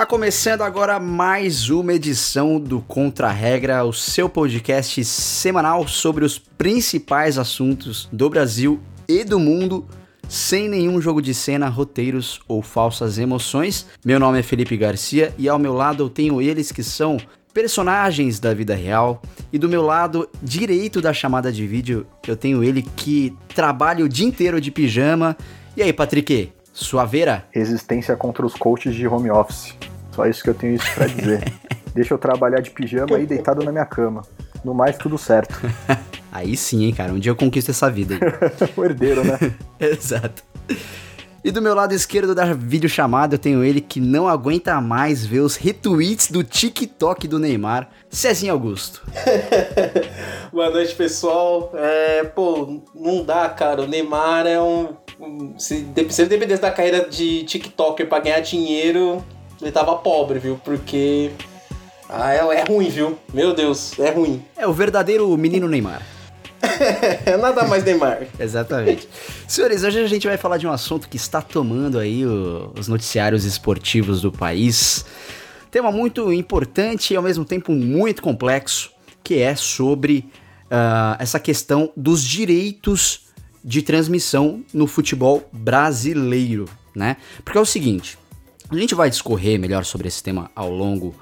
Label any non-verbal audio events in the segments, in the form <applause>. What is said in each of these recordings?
Tá começando agora mais uma edição do Contra Regra, o seu podcast semanal sobre os principais assuntos do Brasil e do mundo, sem nenhum jogo de cena, roteiros ou falsas emoções. Meu nome é Felipe Garcia e ao meu lado eu tenho eles que são personagens da vida real. E do meu lado direito da chamada de vídeo, eu tenho ele que trabalha o dia inteiro de pijama. E aí, Patrick? Suaveira? Resistência contra os coaches de home office. Só isso que eu tenho isso pra dizer. <laughs> Deixa eu trabalhar de pijama aí deitado na minha cama. No mais, tudo certo. <laughs> aí sim, hein, cara. Um dia eu conquisto essa vida. <laughs> o herdeiro, né? Exato. E do meu lado esquerdo da videochamada eu tenho ele que não aguenta mais ver os retweets do TikTok do Neymar, Cezinho Augusto. Boa noite, pessoal. É, pô, não dá, cara. O Neymar é um. Se, se ele dependesse da carreira de TikToker pra ganhar dinheiro, ele tava pobre, viu? Porque. Ah, é, é ruim, viu? Meu Deus, é ruim. É o verdadeiro menino Neymar. <laughs> Nada mais Neymar. <laughs> Exatamente. Senhores, hoje a gente vai falar de um assunto que está tomando aí o, os noticiários esportivos do país. Tema muito importante e ao mesmo tempo muito complexo, que é sobre uh, essa questão dos direitos de transmissão no futebol brasileiro, né? Porque é o seguinte, a gente vai discorrer melhor sobre esse tema ao longo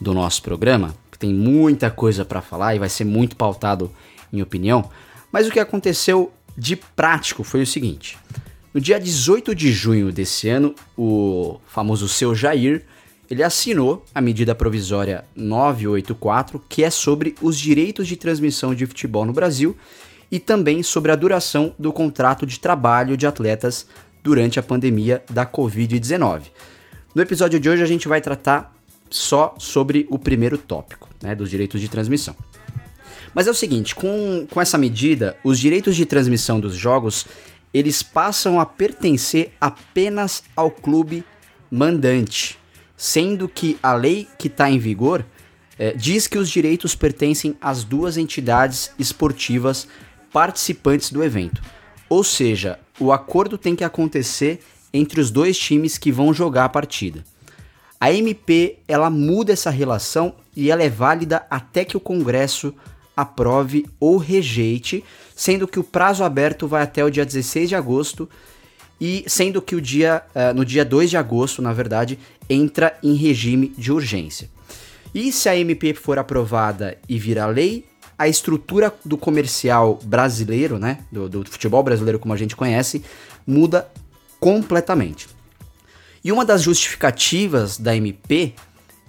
do nosso programa, que tem muita coisa para falar e vai ser muito pautado em opinião, mas o que aconteceu de prático foi o seguinte: no dia 18 de junho desse ano, o famoso seu Jair ele assinou a medida provisória 984, que é sobre os direitos de transmissão de futebol no Brasil e também sobre a duração do contrato de trabalho de atletas durante a pandemia da Covid-19. No episódio de hoje a gente vai tratar só sobre o primeiro tópico, né, dos direitos de transmissão. Mas é o seguinte, com, com essa medida, os direitos de transmissão dos jogos, eles passam a pertencer apenas ao clube mandante, sendo que a lei que está em vigor é, diz que os direitos pertencem às duas entidades esportivas participantes do evento. Ou seja, o acordo tem que acontecer entre os dois times que vão jogar a partida. A MP ela muda essa relação e ela é válida até que o Congresso aprove ou rejeite, sendo que o prazo aberto vai até o dia 16 de agosto e sendo que o dia, uh, no dia 2 de agosto, na verdade, entra em regime de urgência. E se a MP for aprovada e virar lei, a estrutura do comercial brasileiro, né, do, do futebol brasileiro como a gente conhece, muda completamente. E uma das justificativas da MP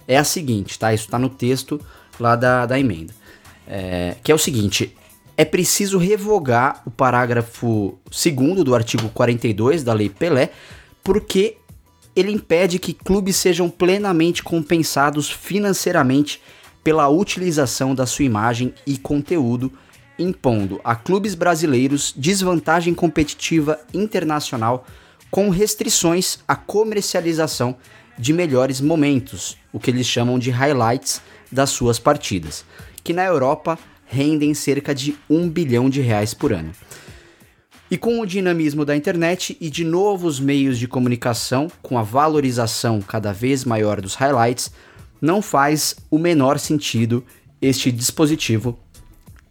é a seguinte, tá? Isso está no texto lá da, da emenda. É, que é o seguinte: é preciso revogar o parágrafo 2 do artigo 42 da Lei Pelé, porque ele impede que clubes sejam plenamente compensados financeiramente pela utilização da sua imagem e conteúdo, impondo a clubes brasileiros desvantagem competitiva internacional com restrições à comercialização de melhores momentos, o que eles chamam de highlights das suas partidas, que na Europa rendem cerca de um bilhão de reais por ano. E com o dinamismo da internet e de novos meios de comunicação, com a valorização cada vez maior dos highlights, não faz o menor sentido este dispositivo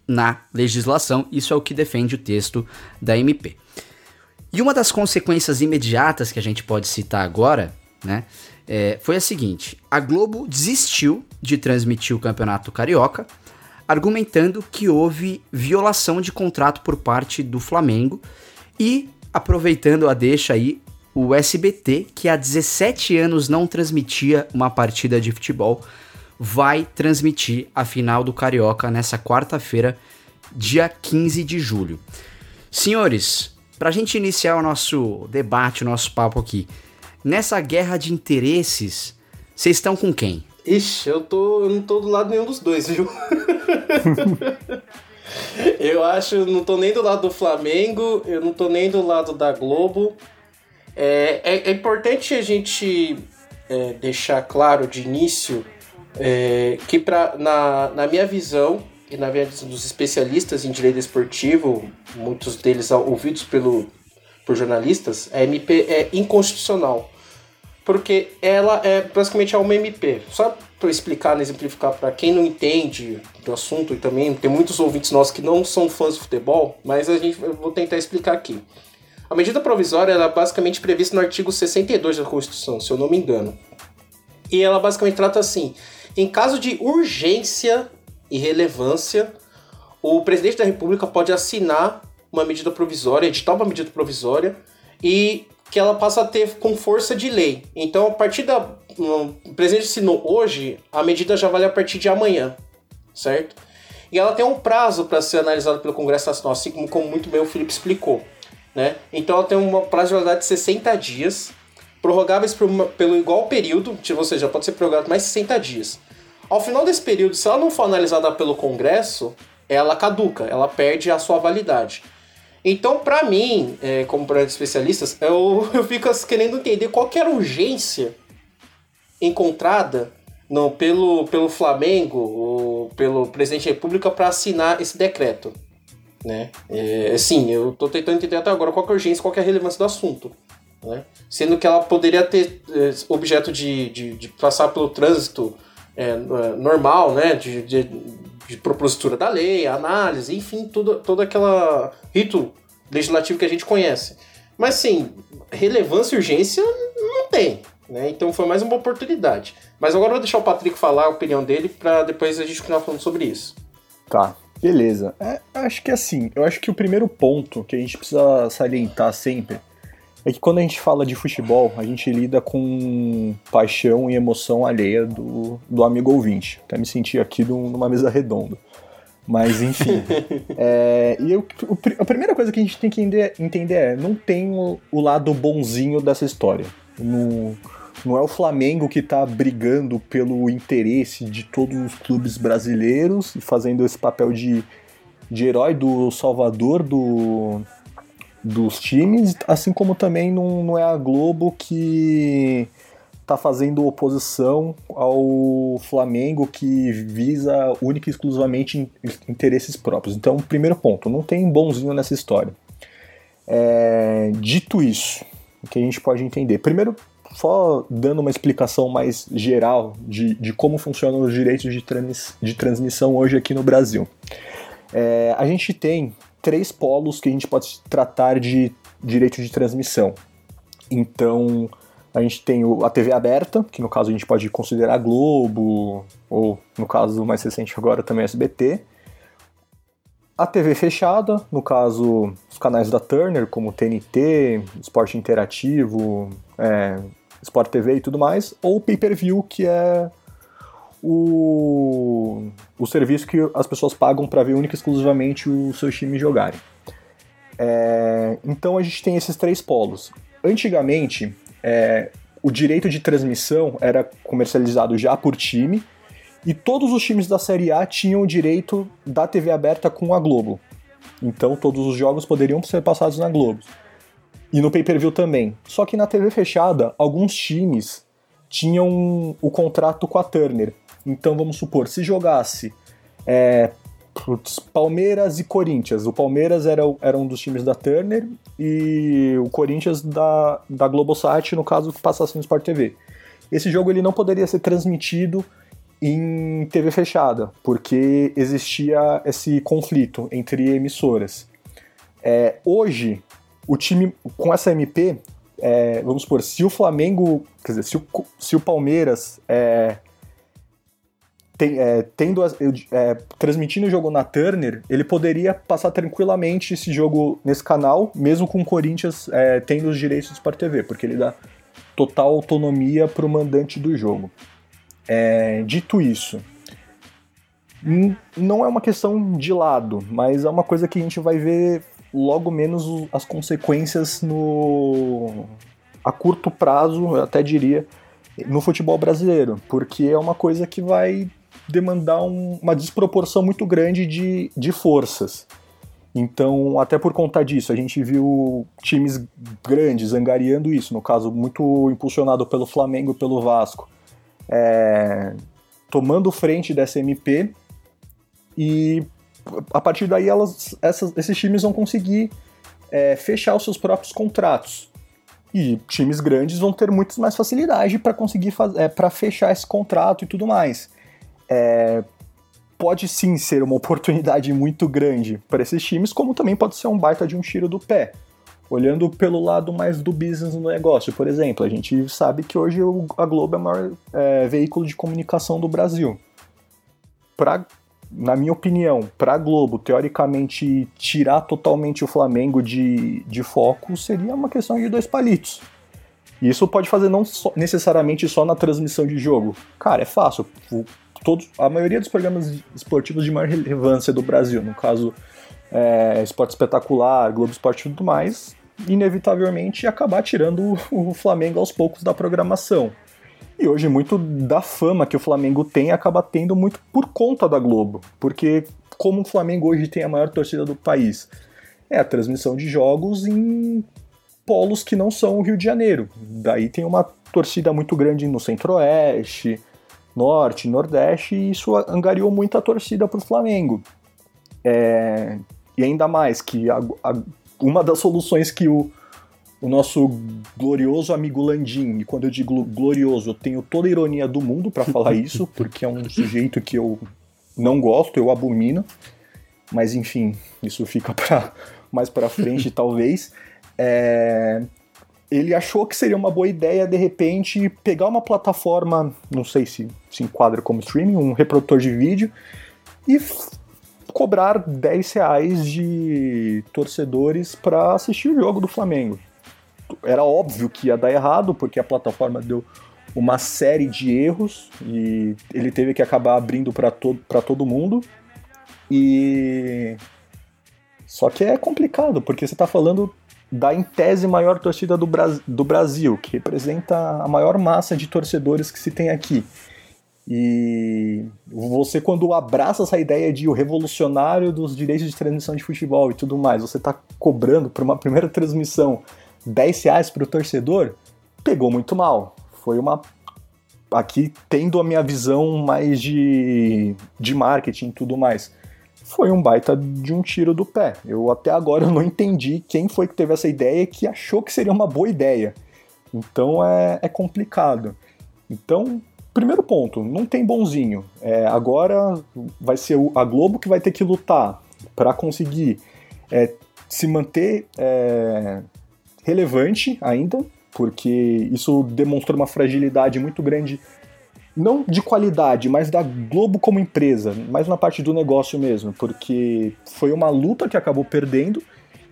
na legislação. Isso é o que defende o texto da MP. E uma das consequências imediatas que a gente pode citar agora, né, é, foi a seguinte: a Globo desistiu de transmitir o Campeonato Carioca, argumentando que houve violação de contrato por parte do Flamengo e aproveitando a deixa aí o SBT, que há 17 anos não transmitia uma partida de futebol, vai transmitir a final do Carioca nessa quarta-feira, dia 15 de julho. Senhores, para a gente iniciar o nosso debate, o nosso papo aqui, nessa guerra de interesses, vocês estão com quem? Ixi, eu, tô, eu não tô do lado nenhum dos dois, viu? <laughs> eu acho, não tô nem do lado do Flamengo, eu não tô nem do lado da Globo. É, é, é importante a gente é, deixar claro de início é, que, pra, na, na minha visão, e na verdade dos especialistas em direito esportivo, muitos deles ouvidos pelo, por jornalistas, a MP é inconstitucional. porque ela é basicamente uma MP. Só para explicar, né, exemplificar para quem não entende do assunto e também tem muitos ouvintes nossos que não são fãs de futebol, mas a gente eu vou tentar explicar aqui. A medida provisória é basicamente prevista no artigo 62 da Constituição, se eu não me engano. E ela basicamente trata assim: em caso de urgência e relevância, o presidente da República pode assinar uma medida provisória, editar uma medida provisória e que ela passa a ter com força de lei. Então, a partir da. O presidente assinou hoje, a medida já vale a partir de amanhã, certo? E ela tem um prazo para ser analisada pelo Congresso Nacional, assim como, como muito bem o Felipe explicou. Né? Então ela tem um prazo de validade de 60 dias, prorrogáveis uma, pelo igual período, ou seja, pode ser prorrogado mais 60 dias. Ao final desse período, se ela não for analisada pelo Congresso, ela caduca, ela perde a sua validade. Então, para mim, é, como para especialistas, eu, <laughs> eu fico querendo entender qual que era a urgência encontrada pelo, pelo Flamengo ou pelo presidente da República para assinar esse decreto. Né? É, sim, eu estou tentando entender até agora qual é a urgência, qual é a relevância do assunto. Né? Sendo que ela poderia ter é, objeto de, de, de, passar pelo trânsito é, normal, né? de, de de propositura da lei, análise, enfim, tudo, todo aquele rito legislativo que a gente conhece. Mas sim, relevância e urgência não tem. Né? Então foi mais uma oportunidade. Mas agora eu vou deixar o Patrick falar a opinião dele para depois a gente continuar falando sobre isso. Tá, beleza. É, acho que assim, eu acho que o primeiro ponto que a gente precisa salientar sempre é que quando a gente fala de futebol, a gente lida com paixão e emoção alheia do, do amigo ouvinte. Até me senti aqui numa mesa redonda. Mas enfim. <laughs> é, e eu, a primeira coisa que a gente tem que entender é: não tem o, o lado bonzinho dessa história. No, não é o Flamengo que está brigando pelo interesse de todos os clubes brasileiros e fazendo esse papel de, de herói do salvador do, dos times, assim como também não, não é a Globo que está fazendo oposição ao Flamengo que visa única e exclusivamente interesses próprios. Então, primeiro ponto, não tem bonzinho nessa história. É, dito isso, o que a gente pode entender? Primeiro, só dando uma explicação mais geral de, de como funcionam os direitos de, trans, de transmissão hoje aqui no Brasil. É, a gente tem três polos que a gente pode tratar de direito de transmissão. Então, a gente tem a TV aberta, que no caso a gente pode considerar Globo, ou no caso mais recente agora também SBT. A TV fechada, no caso os canais da Turner, como TNT, Esporte Interativo, é, Sport TV e tudo mais, ou pay-per-view, que é o, o serviço que as pessoas pagam para ver única e exclusivamente os seus times jogarem. É, então a gente tem esses três polos. Antigamente, é, o direito de transmissão era comercializado já por time e todos os times da Série A tinham o direito da TV aberta com a Globo. Então todos os jogos poderiam ser passados na Globo. E no pay-per-view também. Só que na TV fechada, alguns times tinham o contrato com a Turner. Então vamos supor, se jogasse é, Palmeiras e Corinthians. O Palmeiras era, era um dos times da Turner e o Corinthians da, da Globosat, no caso que passasse no Sport TV. Esse jogo ele não poderia ser transmitido em TV fechada, porque existia esse conflito entre emissoras. É, hoje, o time com essa MP, é, vamos supor, se o Flamengo, quer dizer, se o, se o Palmeiras é, tem, é, tendo é, transmitindo o jogo na Turner, ele poderia passar tranquilamente esse jogo nesse canal, mesmo com o Corinthians é, tendo os direitos Sport TV, porque ele dá total autonomia para o mandante do jogo. É, dito isso, não é uma questão de lado, mas é uma coisa que a gente vai ver logo menos as consequências no a curto prazo, eu até diria, no futebol brasileiro, porque é uma coisa que vai demandar um, uma desproporção muito grande de, de forças. Então, até por conta disso, a gente viu times grandes angariando isso, no caso, muito impulsionado pelo Flamengo e pelo Vasco, é, tomando frente dessa MP e a partir daí elas, essas, esses times vão conseguir é, fechar os seus próprios contratos. E times grandes vão ter muitas mais facilidade para conseguir é, para fechar esse contrato e tudo mais. É, pode sim ser uma <laughs> oportunidade muito grande para esses times, como também pode ser um baita de um tiro do pé. Olhando pelo lado mais do business no negócio, por exemplo, a gente sabe que hoje a Globo é o maior é, veículo de comunicação do Brasil. Pra, na minha opinião, para Globo, teoricamente, tirar totalmente o Flamengo de, de foco seria uma questão de dois palitos. E isso pode fazer não necessariamente só na transmissão de jogo. Cara, é fácil. Todos, a maioria dos programas esportivos de maior relevância do Brasil, no caso é, Esporte Espetacular, Globo Esporte e tudo mais, inevitavelmente acabar tirando o Flamengo aos poucos da programação. E hoje muito da fama que o Flamengo tem acaba tendo muito por conta da Globo, porque como o Flamengo hoje tem a maior torcida do país, é a transmissão de jogos em polos que não são o Rio de Janeiro. Daí tem uma torcida muito grande no Centro-Oeste, Norte, Nordeste, e isso angariou muita torcida para o Flamengo. É, e ainda mais que a, a, uma das soluções que o, o nosso glorioso amigo Landim, e quando eu digo glorioso, eu tenho toda a ironia do mundo para falar <laughs> isso, porque é um sujeito que eu não gosto, eu abomino, mas enfim, isso fica para mais para frente <laughs> talvez. É, ele achou que seria uma boa ideia de repente pegar uma plataforma, não sei se se enquadra como streaming, um reprodutor de vídeo e cobrar 10 reais de torcedores para assistir o jogo do Flamengo. Era óbvio que ia dar errado, porque a plataforma deu uma série de erros e ele teve que acabar abrindo para to todo mundo. E. Só que é complicado, porque você está falando da em tese maior torcida do, Bra do Brasil, que representa a maior massa de torcedores que se tem aqui. E você, quando abraça essa ideia de o revolucionário dos direitos de transmissão de futebol e tudo mais, você está cobrando para uma primeira transmissão 10 reais para o torcedor, pegou muito mal. Foi uma. Aqui, tendo a minha visão mais de, de marketing e tudo mais, foi um baita de um tiro do pé. Eu até agora não entendi quem foi que teve essa ideia que achou que seria uma boa ideia. Então é, é complicado. Então, primeiro ponto, não tem bonzinho. É, agora vai ser a Globo que vai ter que lutar para conseguir é, se manter é, relevante ainda, porque isso demonstrou uma fragilidade muito grande, não de qualidade, mas da Globo como empresa, mais na parte do negócio mesmo, porque foi uma luta que acabou perdendo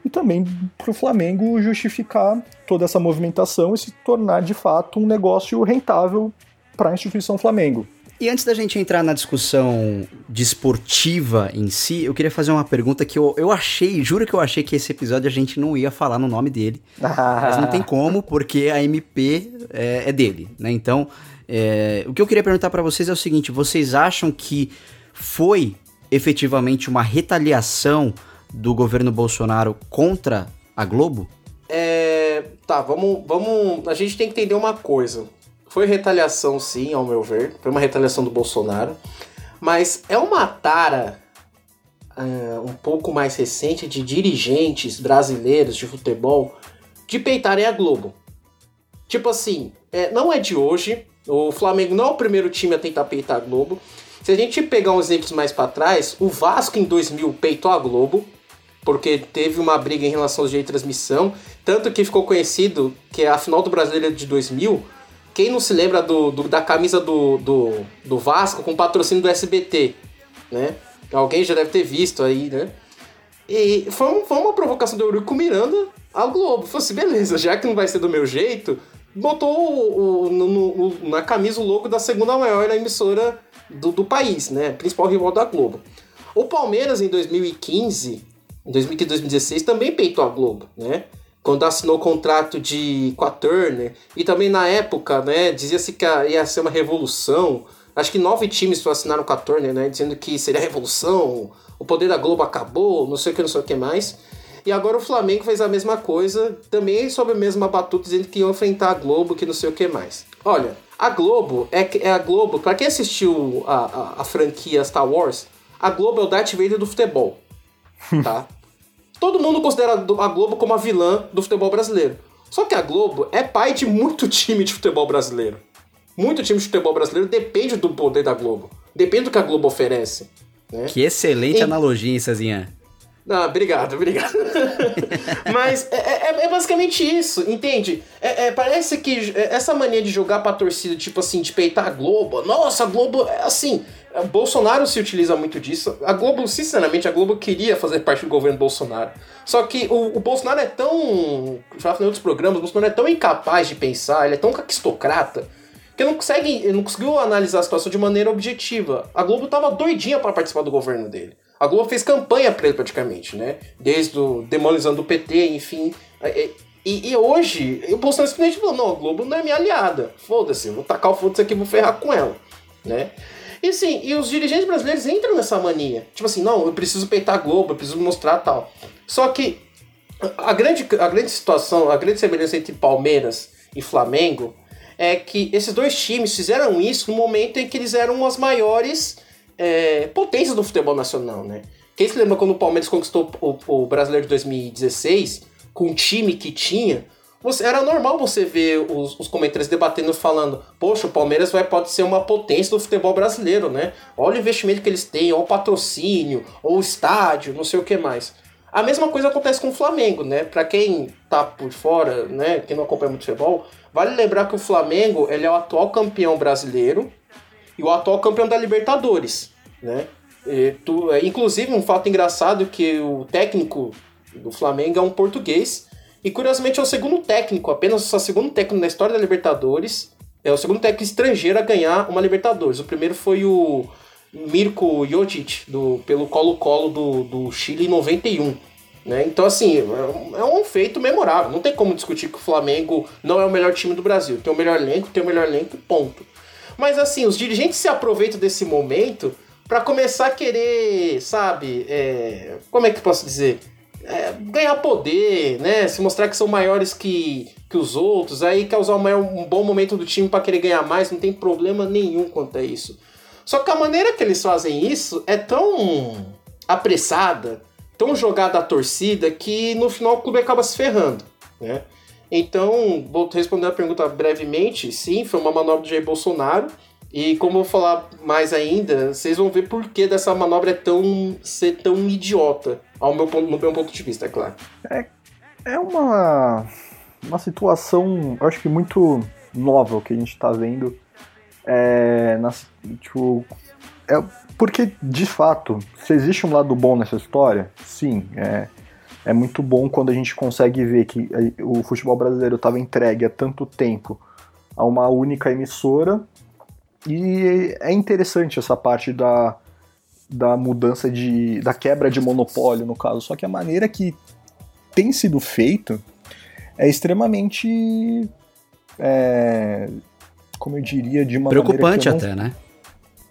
e também para o Flamengo justificar toda essa movimentação e se tornar de fato um negócio rentável para a instituição Flamengo. E antes da gente entrar na discussão desportiva em si, eu queria fazer uma pergunta que eu, eu achei, juro que eu achei que esse episódio a gente não ia falar no nome dele. Ah. Mas não tem <laughs> como, porque a MP é, é dele, né? Então, é, o que eu queria perguntar para vocês é o seguinte: vocês acham que foi efetivamente uma retaliação do governo Bolsonaro contra a Globo? É. Tá, vamos, vamos. A gente tem que entender uma coisa. Foi retaliação, sim, ao meu ver. Foi uma retaliação do Bolsonaro. Mas é uma tara uh, um pouco mais recente de dirigentes brasileiros de futebol de peitarem a Globo. Tipo assim, é, não é de hoje. O Flamengo não é o primeiro time a tentar peitar a Globo. Se a gente pegar uns exemplos mais para trás, o Vasco em 2000 peitou a Globo, porque teve uma briga em relação ao direito de transmissão, tanto que ficou conhecido que a final do Brasileiro de 2000 quem não se lembra do, do da camisa do, do, do, Vasco com patrocínio do SBT, né? Alguém já deve ter visto aí, né? E foi, foi uma provocação do Eurico Miranda ao Globo. Falei assim, beleza, já que não vai ser do meu jeito, botou o, o, no, no, na camisa o logo da segunda maior emissora do, do país, né? Principal rival da Globo. O Palmeiras em 2015, em 2015 2016, também peitou a Globo, né? Quando assinou o contrato de, com a Turner, e também na época, né, dizia-se que ia ser uma revolução. Acho que nove times assinaram com a Turner, né, dizendo que seria revolução, o poder da Globo acabou, não sei o que, não sei o que mais. E agora o Flamengo fez a mesma coisa, também sob a mesma batuta, dizendo que iam enfrentar a Globo, que não sei o que mais. Olha, a Globo é, é a Globo, para quem assistiu a, a, a franquia Star Wars, a Globo é o Darth Vader do futebol, tá? <laughs> Todo mundo considera a Globo como a vilã do futebol brasileiro. Só que a Globo é pai de muito <laughs> time de futebol brasileiro. Muito time de futebol brasileiro depende do poder da Globo. Depende do que a Globo oferece. Né? Que excelente e... analogia, hein, Cezinha? Não, obrigado, obrigado. <laughs> Mas é, é, é, basicamente isso, entende? É, é, parece que essa mania de jogar pra torcida, tipo assim, de peitar a Globo, nossa, a Globo, é assim, o Bolsonaro se utiliza muito disso. A Globo, sinceramente, a Globo queria fazer parte do governo Bolsonaro. Só que o, o Bolsonaro é tão. Já falei em outros programas, o Bolsonaro é tão incapaz de pensar, ele é tão caquistocrata, que não consegue. Não conseguiu analisar a situação de maneira objetiva. A Globo tava doidinha para participar do governo dele. A Globo fez campanha pra ele praticamente, né? Desde o demonizando o PT, enfim. E, e, hoje, o Bolsonaro simplesmente falou: não, a Globo não é minha aliada. Foda-se, vou tacar o foda-se aqui vou ferrar com ela, né? E sim, e os dirigentes brasileiros entram nessa mania. Tipo assim, não, eu preciso peitar a Globo, eu preciso mostrar tal. Só que a grande, a grande situação, a grande semelhança entre Palmeiras e Flamengo é que esses dois times fizeram isso no momento em que eles eram as maiores é, potências do futebol nacional, né? Quem se lembra quando o Palmeiras conquistou o, o Brasileiro de 2016, com o time que tinha, você, era normal você ver os, os comentários debatendo, falando: Poxa, o Palmeiras vai, pode ser uma potência do futebol brasileiro, né? Olha o investimento que eles têm, olha o patrocínio, ou o estádio, não sei o que mais. A mesma coisa acontece com o Flamengo, né? Para quem tá por fora, né, quem não acompanha muito futebol, vale lembrar que o Flamengo, ele é o atual campeão brasileiro e o atual campeão da Libertadores, né? E tu, é, inclusive, um fato engraçado que o técnico do Flamengo é um português e curiosamente é o segundo técnico, apenas o segundo técnico na história da Libertadores. É o segundo técnico estrangeiro a ganhar uma Libertadores. O primeiro foi o Mirko Jodic, do, pelo Colo-Colo do, do Chile em 91. Né? Então, assim, é um feito memorável. Não tem como discutir que o Flamengo não é o melhor time do Brasil. Tem o melhor elenco, tem o melhor elenco, ponto. Mas, assim, os dirigentes se aproveitam desse momento para começar a querer, sabe, é... como é que posso dizer? É, ganhar poder, né? Se mostrar que são maiores que, que os outros, aí quer usar maior, um bom momento do time para querer ganhar mais, não tem problema nenhum quanto a isso. Só que a maneira que eles fazem isso é tão apressada, tão jogada à torcida, que no final o clube acaba se ferrando, né? Então, vou responder a pergunta brevemente. Sim, foi uma manobra do Jair Bolsonaro. E como eu vou falar mais ainda, vocês vão ver por que dessa manobra é tão ser tão idiota, ao meu ponto, no meu ponto de vista, é claro. É, é uma, uma situação, eu acho que muito nova o que a gente está vendo. É, na, tipo, é, porque, de fato, se existe um lado bom nessa história, sim, é, é muito bom quando a gente consegue ver que o futebol brasileiro estava entregue há tanto tempo a uma única emissora e é interessante essa parte da, da mudança de. da quebra de monopólio, no caso. Só que a maneira que tem sido feito é extremamente. É, como eu diria, de uma Preocupante até, né?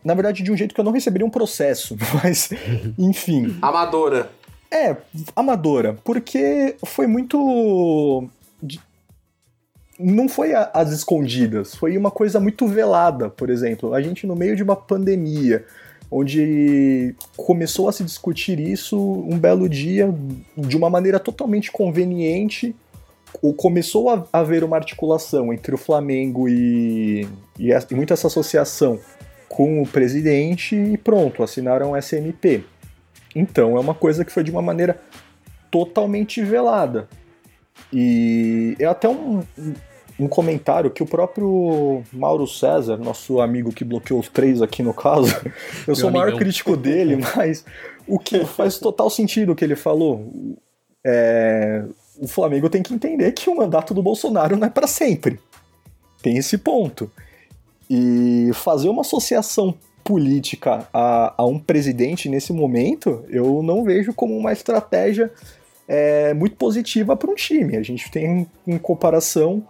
Na verdade, de um jeito que eu não receberia um processo, <laughs> mas, enfim. Amadora. É, amadora, porque foi muito não foi às escondidas, foi uma coisa muito velada, por exemplo. A gente, no meio de uma pandemia, onde começou a se discutir isso um belo dia, de uma maneira totalmente conveniente, começou a haver uma articulação entre o Flamengo e, e, e muito essa associação com o presidente e pronto, assinaram o SMP. Então é uma coisa que foi de uma maneira totalmente velada. E é até um, um comentário que o próprio Mauro César, nosso amigo que bloqueou os três aqui no caso, <laughs> eu sou o maior crítico dele, <laughs> mas o que faz total sentido o que ele falou. É, o Flamengo tem que entender que o mandato do Bolsonaro não é para sempre. Tem esse ponto. E fazer uma associação política a, a um presidente nesse momento, eu não vejo como uma estratégia é, muito positiva para um time. A gente tem, em comparação,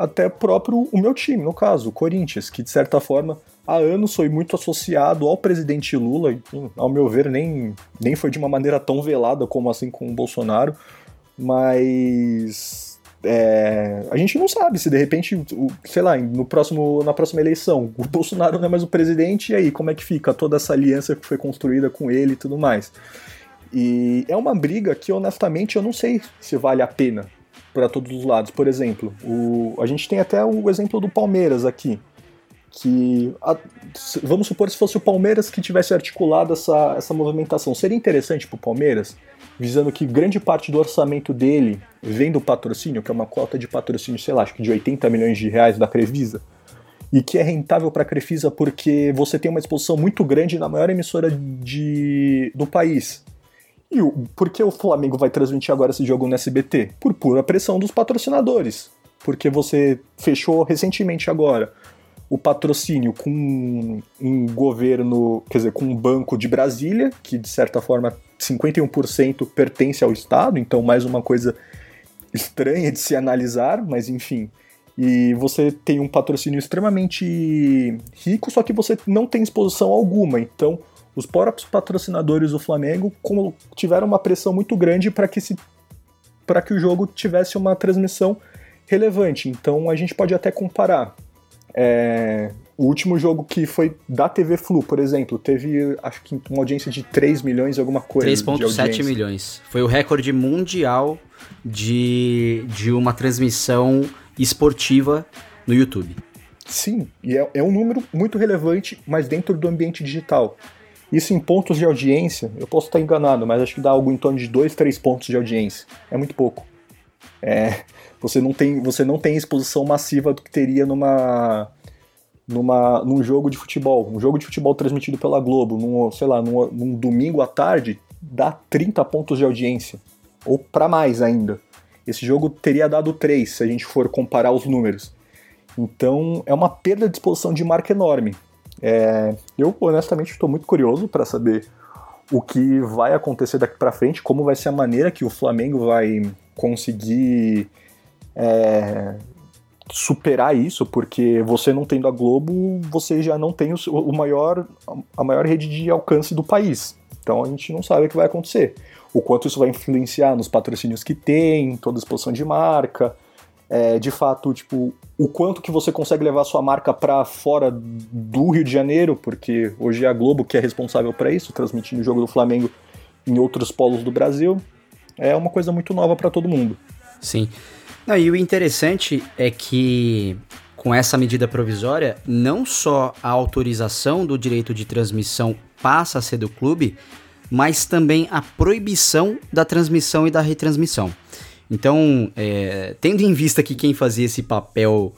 até próprio o meu time, no caso, o Corinthians, que de certa forma há anos foi muito associado ao presidente Lula, e, ao meu ver nem, nem foi de uma maneira tão velada como assim com o Bolsonaro, mas é, a gente não sabe se de repente, sei lá, no próximo, na próxima eleição, o <laughs> Bolsonaro não é mais o presidente, e aí como é que fica toda essa aliança que foi construída com ele e tudo mais. E é uma briga que honestamente eu não sei se vale a pena para todos os lados. Por exemplo, o, a gente tem até o exemplo do Palmeiras aqui, que a, vamos supor se fosse o Palmeiras que tivesse articulado essa, essa movimentação, seria interessante para o Palmeiras, visando que grande parte do orçamento dele vem do patrocínio, que é uma cota de patrocínio, sei lá, acho que de 80 milhões de reais da Crevisa, e que é rentável para a Crefisa porque você tem uma exposição muito grande na maior emissora de, do país. E o, por que o Flamengo vai transmitir agora esse jogo no SBT? Por pura pressão dos patrocinadores. Porque você fechou recentemente agora o patrocínio com um governo, quer dizer, com um banco de Brasília, que de certa forma 51% pertence ao Estado, então mais uma coisa estranha de se analisar, mas enfim. E você tem um patrocínio extremamente rico, só que você não tem exposição alguma. Então, os próprios patrocinadores do Flamengo tiveram uma pressão muito grande para que, se, que o jogo tivesse uma transmissão relevante. Então, a gente pode até comparar é, o último jogo que foi da TV Flu, por exemplo, teve acho que uma audiência de 3 milhões alguma coisa. 3,7 milhões. Foi o recorde mundial de, de uma transmissão esportiva no YouTube. Sim, e é, é um número muito relevante, mas dentro do ambiente digital. Isso em pontos de audiência, eu posso estar enganado, mas acho que dá algo em torno de 2, 3 pontos de audiência. É muito pouco. É, você não tem, você não tem exposição massiva do que teria numa numa num jogo de futebol, um jogo de futebol transmitido pela Globo, num, sei lá, num, num domingo à tarde, dá 30 pontos de audiência ou para mais ainda. Esse jogo teria dado 3 se a gente for comparar os números. Então é uma perda de exposição de marca enorme. É, eu honestamente estou muito curioso para saber o que vai acontecer daqui para frente, como vai ser a maneira que o Flamengo vai conseguir é, superar isso, porque você não tendo a Globo, você já não tem o, o maior, a maior rede de alcance do país. Então a gente não sabe o que vai acontecer. O quanto isso vai influenciar nos patrocínios que tem, toda a exposição de marca. É, de fato, tipo, o quanto que você consegue levar sua marca para fora do Rio de Janeiro, porque hoje é a Globo que é responsável para isso, transmitindo o jogo do Flamengo em outros polos do Brasil. É uma coisa muito nova para todo mundo. Sim. Não, e o interessante é que com essa medida provisória, não só a autorização do direito de transmissão passa a ser do clube, mas também a proibição da transmissão e da retransmissão. Então, é, tendo em vista que quem fazia esse papel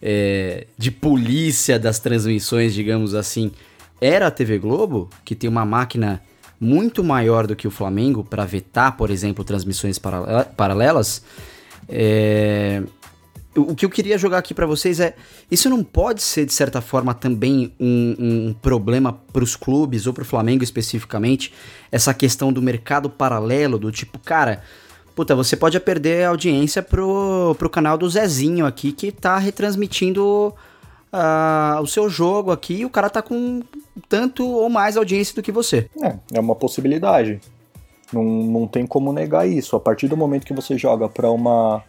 é, de polícia das transmissões, digamos assim, era a TV Globo, que tem uma máquina muito maior do que o Flamengo para vetar, por exemplo, transmissões paralelas. É, o que eu queria jogar aqui para vocês é: isso não pode ser, de certa forma, também um, um problema para os clubes, ou para o Flamengo especificamente, essa questão do mercado paralelo, do tipo, cara, puta, você pode perder a audiência pro, pro canal do Zezinho aqui, que tá retransmitindo uh, o seu jogo aqui, e o cara tá com tanto ou mais audiência do que você. É, é uma possibilidade. Não, não tem como negar isso. A partir do momento que você joga para uma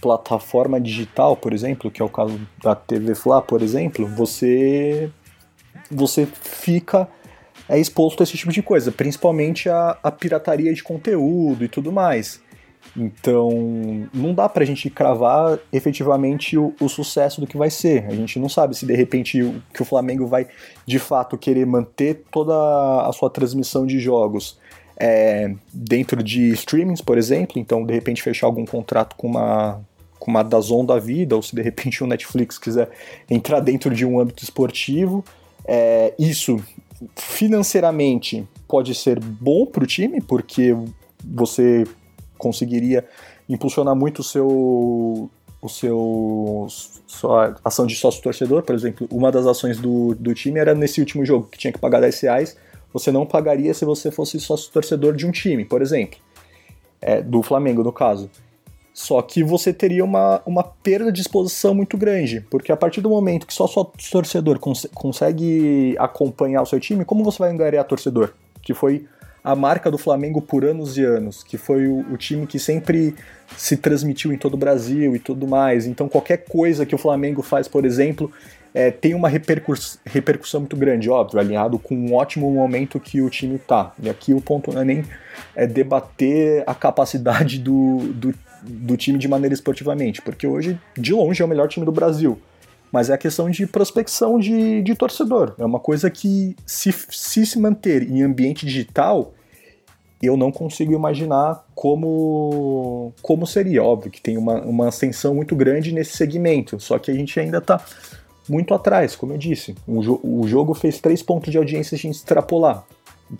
plataforma digital, por exemplo, que é o caso da TV Fla, por exemplo, você você fica é exposto a esse tipo de coisa, principalmente a, a pirataria de conteúdo e tudo mais. Então, não dá pra gente cravar efetivamente o, o, sucesso do que vai ser. A gente não sabe se de repente o, que o Flamengo vai de fato querer manter toda a sua transmissão de jogos é, dentro de streamings, por exemplo, então de repente fechar algum contrato com uma com uma Dazon da vida, ou se de repente o Netflix quiser entrar dentro de um âmbito esportivo, é, isso financeiramente pode ser bom para o time, porque você conseguiria impulsionar muito o seu o seu sua ação de sócio torcedor, por exemplo, uma das ações do, do time era nesse último jogo, que tinha que pagar 10 reais, você não pagaria se você fosse sócio torcedor de um time, por exemplo. É, do Flamengo, no caso. Só que você teria uma, uma perda de exposição muito grande, porque a partir do momento que só só torcedor cons consegue acompanhar o seu time, como você vai angariar torcedor? Que foi a marca do Flamengo por anos e anos, que foi o, o, time que sempre se transmitiu em todo o Brasil e tudo mais. Então qualquer coisa que o Flamengo faz, por exemplo, é, tem uma repercuss repercussão muito grande, óbvio, alinhado com um ótimo momento que o time tá. E aqui o ponto não é nem é debater a capacidade do, do do time de maneira esportivamente, porque hoje, de longe, é o melhor time do Brasil. Mas é a questão de prospecção de, de torcedor. É uma coisa que, se, se se manter em ambiente digital, eu não consigo imaginar como, como seria. Óbvio que tem uma, uma ascensão muito grande nesse segmento, só que a gente ainda está muito atrás, como eu disse. O, jo o jogo fez 3 pontos de audiência a gente extrapolar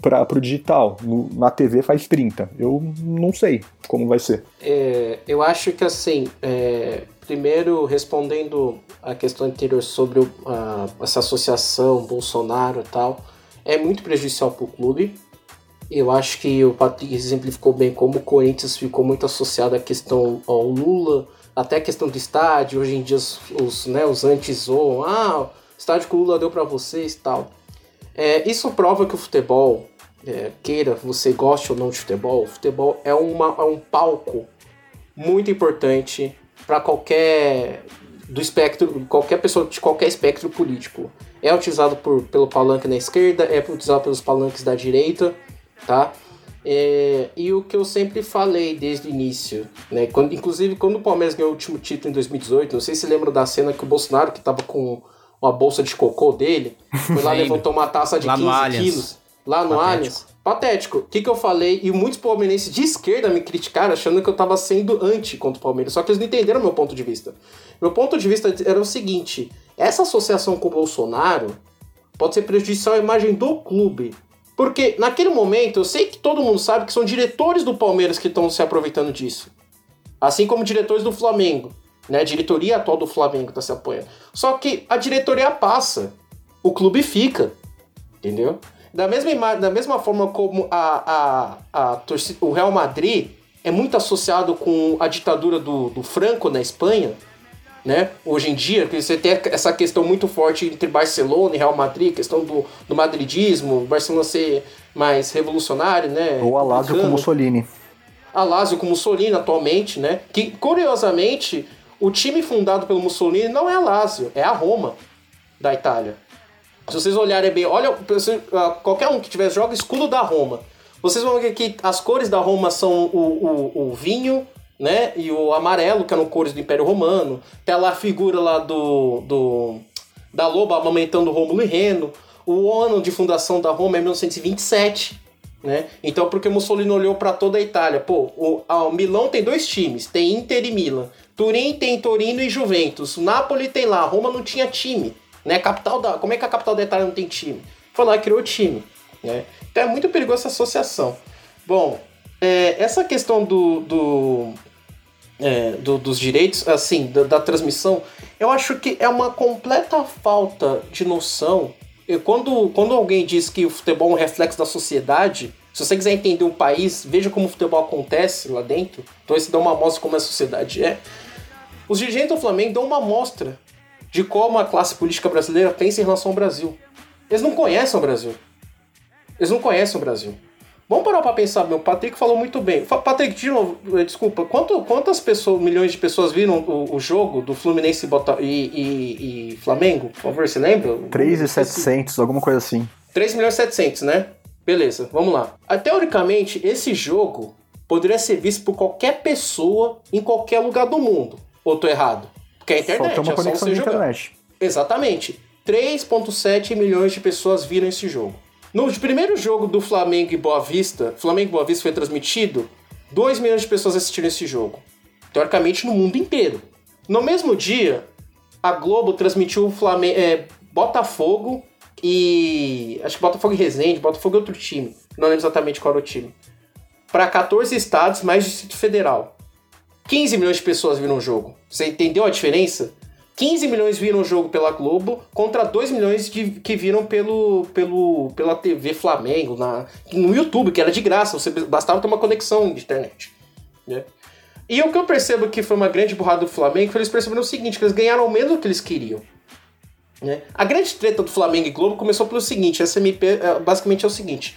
para o digital. No, na TV faz 30. Eu não sei como vai ser. É, eu acho que assim, é, primeiro respondendo a questão anterior sobre o, a, essa associação Bolsonaro e tal, é muito prejudicial para o clube. Eu acho que o Patrick exemplificou bem como o Corinthians ficou muito associado à questão ao Lula, até a questão do estádio. Hoje em dia os, os, né, os antes zoam, ah, estádio que o Lula deu para vocês tal. É, isso prova que o futebol, é, queira você goste ou não de futebol, o futebol é, uma, é um palco muito importante para qualquer do espectro, qualquer pessoa de qualquer espectro político. É utilizado por, pelo palanque na esquerda, é utilizado pelos palanques da direita, tá? É, e o que eu sempre falei desde o início, né? Quando, inclusive quando o Palmeiras ganhou o último título em 2018, não sei se lembram da cena que o Bolsonaro, que tava com uma bolsa de cocô dele, foi lá <laughs> levantou uma taça de lá 15 quilos lá no Allianz. Patético. O que, que eu falei? E muitos palmeirenses de esquerda me criticaram achando que eu tava sendo anti contra o Palmeiras. Só que eles não entenderam meu ponto de vista. Meu ponto de vista era o seguinte: essa associação com o Bolsonaro pode ser prejudicial à imagem do clube. Porque naquele momento eu sei que todo mundo sabe que são diretores do Palmeiras que estão se aproveitando disso. Assim como diretores do Flamengo. Né? A diretoria atual do Flamengo está se apoiando. Só que a diretoria passa, o clube fica. Entendeu? Da mesma, da mesma forma como a, a, a torcida, o Real Madrid é muito associado com a ditadura do, do Franco na Espanha, né? Hoje em dia, você tem essa questão muito forte entre Barcelona e Real Madrid, questão do, do madridismo, Barcelona ser mais revolucionário, né? Ou a Lazio com Mussolini. A Lazio com Mussolini atualmente, né? Que curiosamente, o time fundado pelo Mussolini não é a Lazio, é a Roma da Itália. Se vocês olharem bem, olha, ah, qualquer um que tiver joga escudo da Roma. Vocês vão ver que as cores da Roma são o, o, o vinho, né? E o amarelo, que eram cores do Império Romano. Tem lá a figura lá do, do da loba amamentando Rômulo e Reno. O ano de fundação da Roma é 1927, né? Então, porque Mussolini olhou para toda a Itália, pô, o, a, o Milão tem dois times, tem Inter e Milan. Turim tem Torino e Juventus. Napoli tem lá, Roma não tinha time. Né? Capital da, como é que a capital da Itália não tem time? Foi lá e criou time. Né? Então é muito perigosa essa associação. Bom, é, essa questão do, do, é, do, dos direitos, assim, da, da, transmissão, eu acho que é uma completa falta de noção. Eu, quando, quando alguém diz que o futebol é um reflexo da sociedade, se você quiser entender um país, veja como o futebol acontece lá dentro. Então, esse dá uma amostra como a sociedade é. Os dirigentes do Flamengo dão uma amostra de como a classe política brasileira pensa em relação ao Brasil. Eles não conhecem o Brasil. Eles não conhecem o Brasil. Vamos parar para pensar, meu. Patrick falou muito bem. Patrick, de novo, eh, desculpa, quanto, quantas pessoas, milhões de pessoas viram o, o jogo do Fluminense e, e, e, Flamengo? Por favor, você lembra? 3,700, alguma coisa assim. 3 milhões e 700, né? Beleza, vamos lá. Ah, teoricamente, esse jogo poderia ser visto por qualquer pessoa em qualquer lugar do mundo. Ou tô errado? Porque a internet Falta uma é conexão de internet. Exatamente. 3,7 milhões de pessoas viram esse jogo. No primeiro jogo do Flamengo e Boa Vista, Flamengo e Boa Vista foi transmitido, 2 milhões de pessoas assistiram esse jogo. Teoricamente no mundo inteiro. No mesmo dia, a Globo transmitiu o Flamengo, é, Botafogo e. Acho que Botafogo e Resende, Botafogo é outro time. Não lembro exatamente qual era o time. Para 14 estados, mais Distrito Federal. 15 milhões de pessoas viram o jogo. Você entendeu a diferença? 15 milhões viram o jogo pela Globo contra 2 milhões de, que viram pelo, pelo, pela TV Flamengo, na, no YouTube, que era de graça, você bastava ter uma conexão de internet. Né? E o que eu percebo que foi uma grande burrada do Flamengo foi eles perceberam o seguinte, que eles ganharam o mesmo que eles queriam. Né? A grande treta do Flamengo e Globo começou pelo seguinte, essa MP é, basicamente é o seguinte,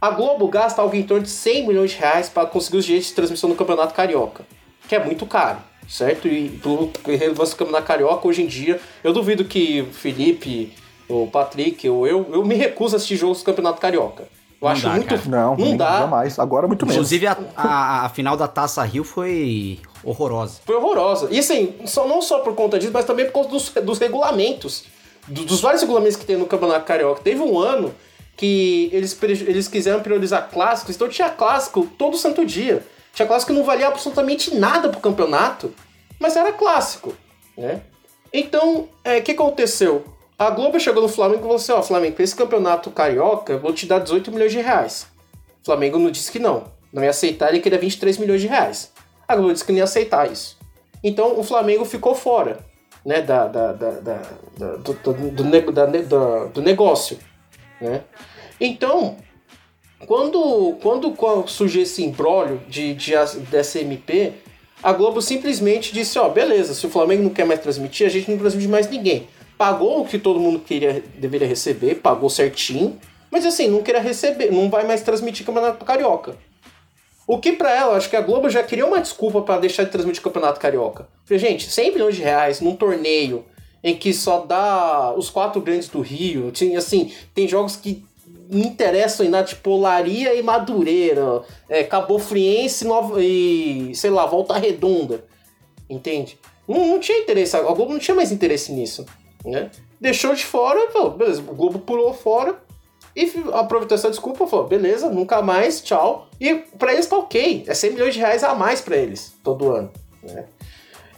a Globo gasta algo em torno de 100 milhões de reais para conseguir os direitos de transmissão do Campeonato Carioca que é muito caro, certo? E pelo relevância do campeonato carioca, hoje em dia, eu duvido que o Felipe, o Patrick, ou eu, eu me recuso a assistir jogos do campeonato carioca. Eu não acho dá, muito. Cara. Não, não dá. Jamais. Agora muito menos. Inclusive, a, a, a, final da Taça Rio foi horrorosa. Foi horrorosa. E assim, só, não só por conta disso, mas também por conta dos, dos regulamentos. Do, dos vários regulamentos que tem no Campeonato Carioca. Teve um ano que eles, eles quiseram priorizar clássicos, então tinha clássico todo santo dia. Tinha clássico que não valia absolutamente nada pro campeonato, mas era clássico, né? Então, o é, que aconteceu? A Globo chegou no Flamengo e falou assim: Ó, Flamengo, esse campeonato carioca, vou te dar 18 milhões de reais. O Flamengo não disse que não. Não ia aceitar, ele queria 23 milhões de reais. A Globo disse que não ia aceitar isso. Então o Flamengo ficou fora né, da, da, da, da do, do, do, do negócio. Né? Então, quando, quando surgiu esse embrólio de, de, dessa MP, a Globo simplesmente disse, ó, beleza, se o Flamengo não quer mais transmitir, a gente não transmite mais ninguém. Pagou o que todo mundo queria, deveria receber, pagou certinho, mas assim, não queria receber, não vai mais transmitir Campeonato Carioca. O que para ela, acho que a Globo já queria uma desculpa para deixar de transmitir Campeonato Carioca. Porque, gente, 100 milhões de reais num torneio em que só dá os quatro grandes do Rio, tinha assim, tem jogos que interessam em nada, tipo Olaria e Madureira, é, Cabo Friense Nova, e, sei lá, Volta Redonda, entende? Não, não tinha interesse, a Globo não tinha mais interesse nisso, né? Deixou de fora, falou, beleza, o Globo pulou fora e aproveitou essa desculpa, falou, beleza, nunca mais, tchau. E para eles tá ok, é 100 milhões de reais a mais para eles, todo ano, né?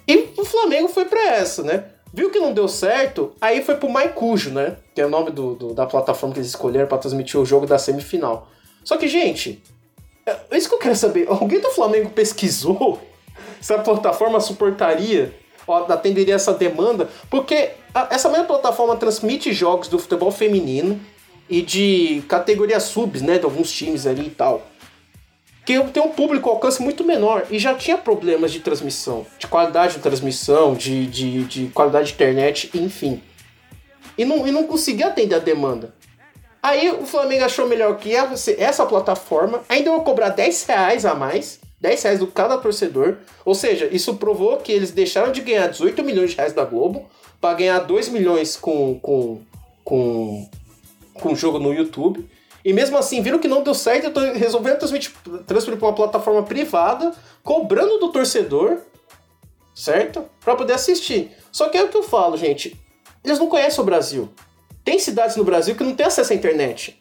E o Flamengo foi para essa, né? Viu que não deu certo, aí foi pro Maicujo, né? Que é o nome do, do da plataforma que eles escolheram para transmitir o jogo da semifinal. Só que, gente, é, isso que eu quero saber. <laughs> Alguém do Flamengo pesquisou <laughs> se a plataforma suportaria ou atenderia essa demanda? Porque a, essa mesma plataforma transmite jogos do futebol feminino e de categorias subs, né? De alguns times ali e tal que tem um público alcance muito menor e já tinha problemas de transmissão, de qualidade de transmissão, de, de, de qualidade de internet, enfim. E não, e não conseguia atender a demanda. Aí o Flamengo achou melhor que essa plataforma ainda vou cobrar 10 reais a mais, 10 reais do cada torcedor. Ou seja, isso provou que eles deixaram de ganhar 18 milhões de reais da Globo para ganhar 2 milhões com, com, com, com jogo no YouTube. E mesmo assim, viram que não deu certo, eu tô resolvendo transmitir, transferir para uma plataforma privada, cobrando do torcedor, certo? Para poder assistir. Só que é o que eu falo, gente. Eles não conhecem o Brasil. Tem cidades no Brasil que não tem acesso à internet.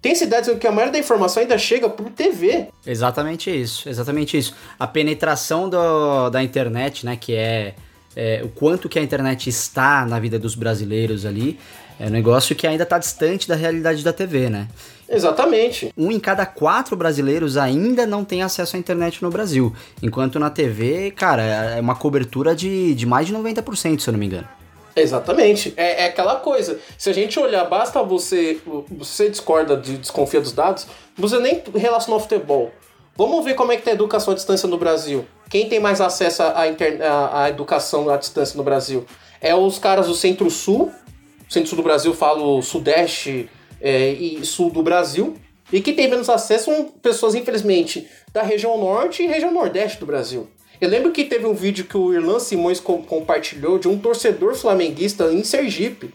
Tem cidades em que a maioria da informação ainda chega por TV. Exatamente isso, exatamente isso. A penetração do, da internet, né, que é, é, o quanto que a internet está na vida dos brasileiros ali, é um negócio que ainda está distante da realidade da TV, né? Exatamente. Um em cada quatro brasileiros ainda não tem acesso à internet no Brasil. Enquanto na TV, cara, é uma cobertura de, de mais de 90%, se eu não me engano. Exatamente. É, é, aquela coisa. Se a gente olhar, basta você. Você discorda, de, desconfia dos dados, você nem relaciona ao futebol. Vamos ver como é que tá a educação à distância no Brasil. Quem tem mais acesso à, inter, à, à educação à distância no Brasil? É os caras do Centro-Sul. Centro-Sul do Brasil, falo Sudeste, é, e sul do Brasil. E que tem menos acesso são pessoas, infelizmente, da região norte e região nordeste do Brasil. Eu lembro que teve um vídeo que o Irlan Simões com compartilhou de um torcedor flamenguista em Sergipe.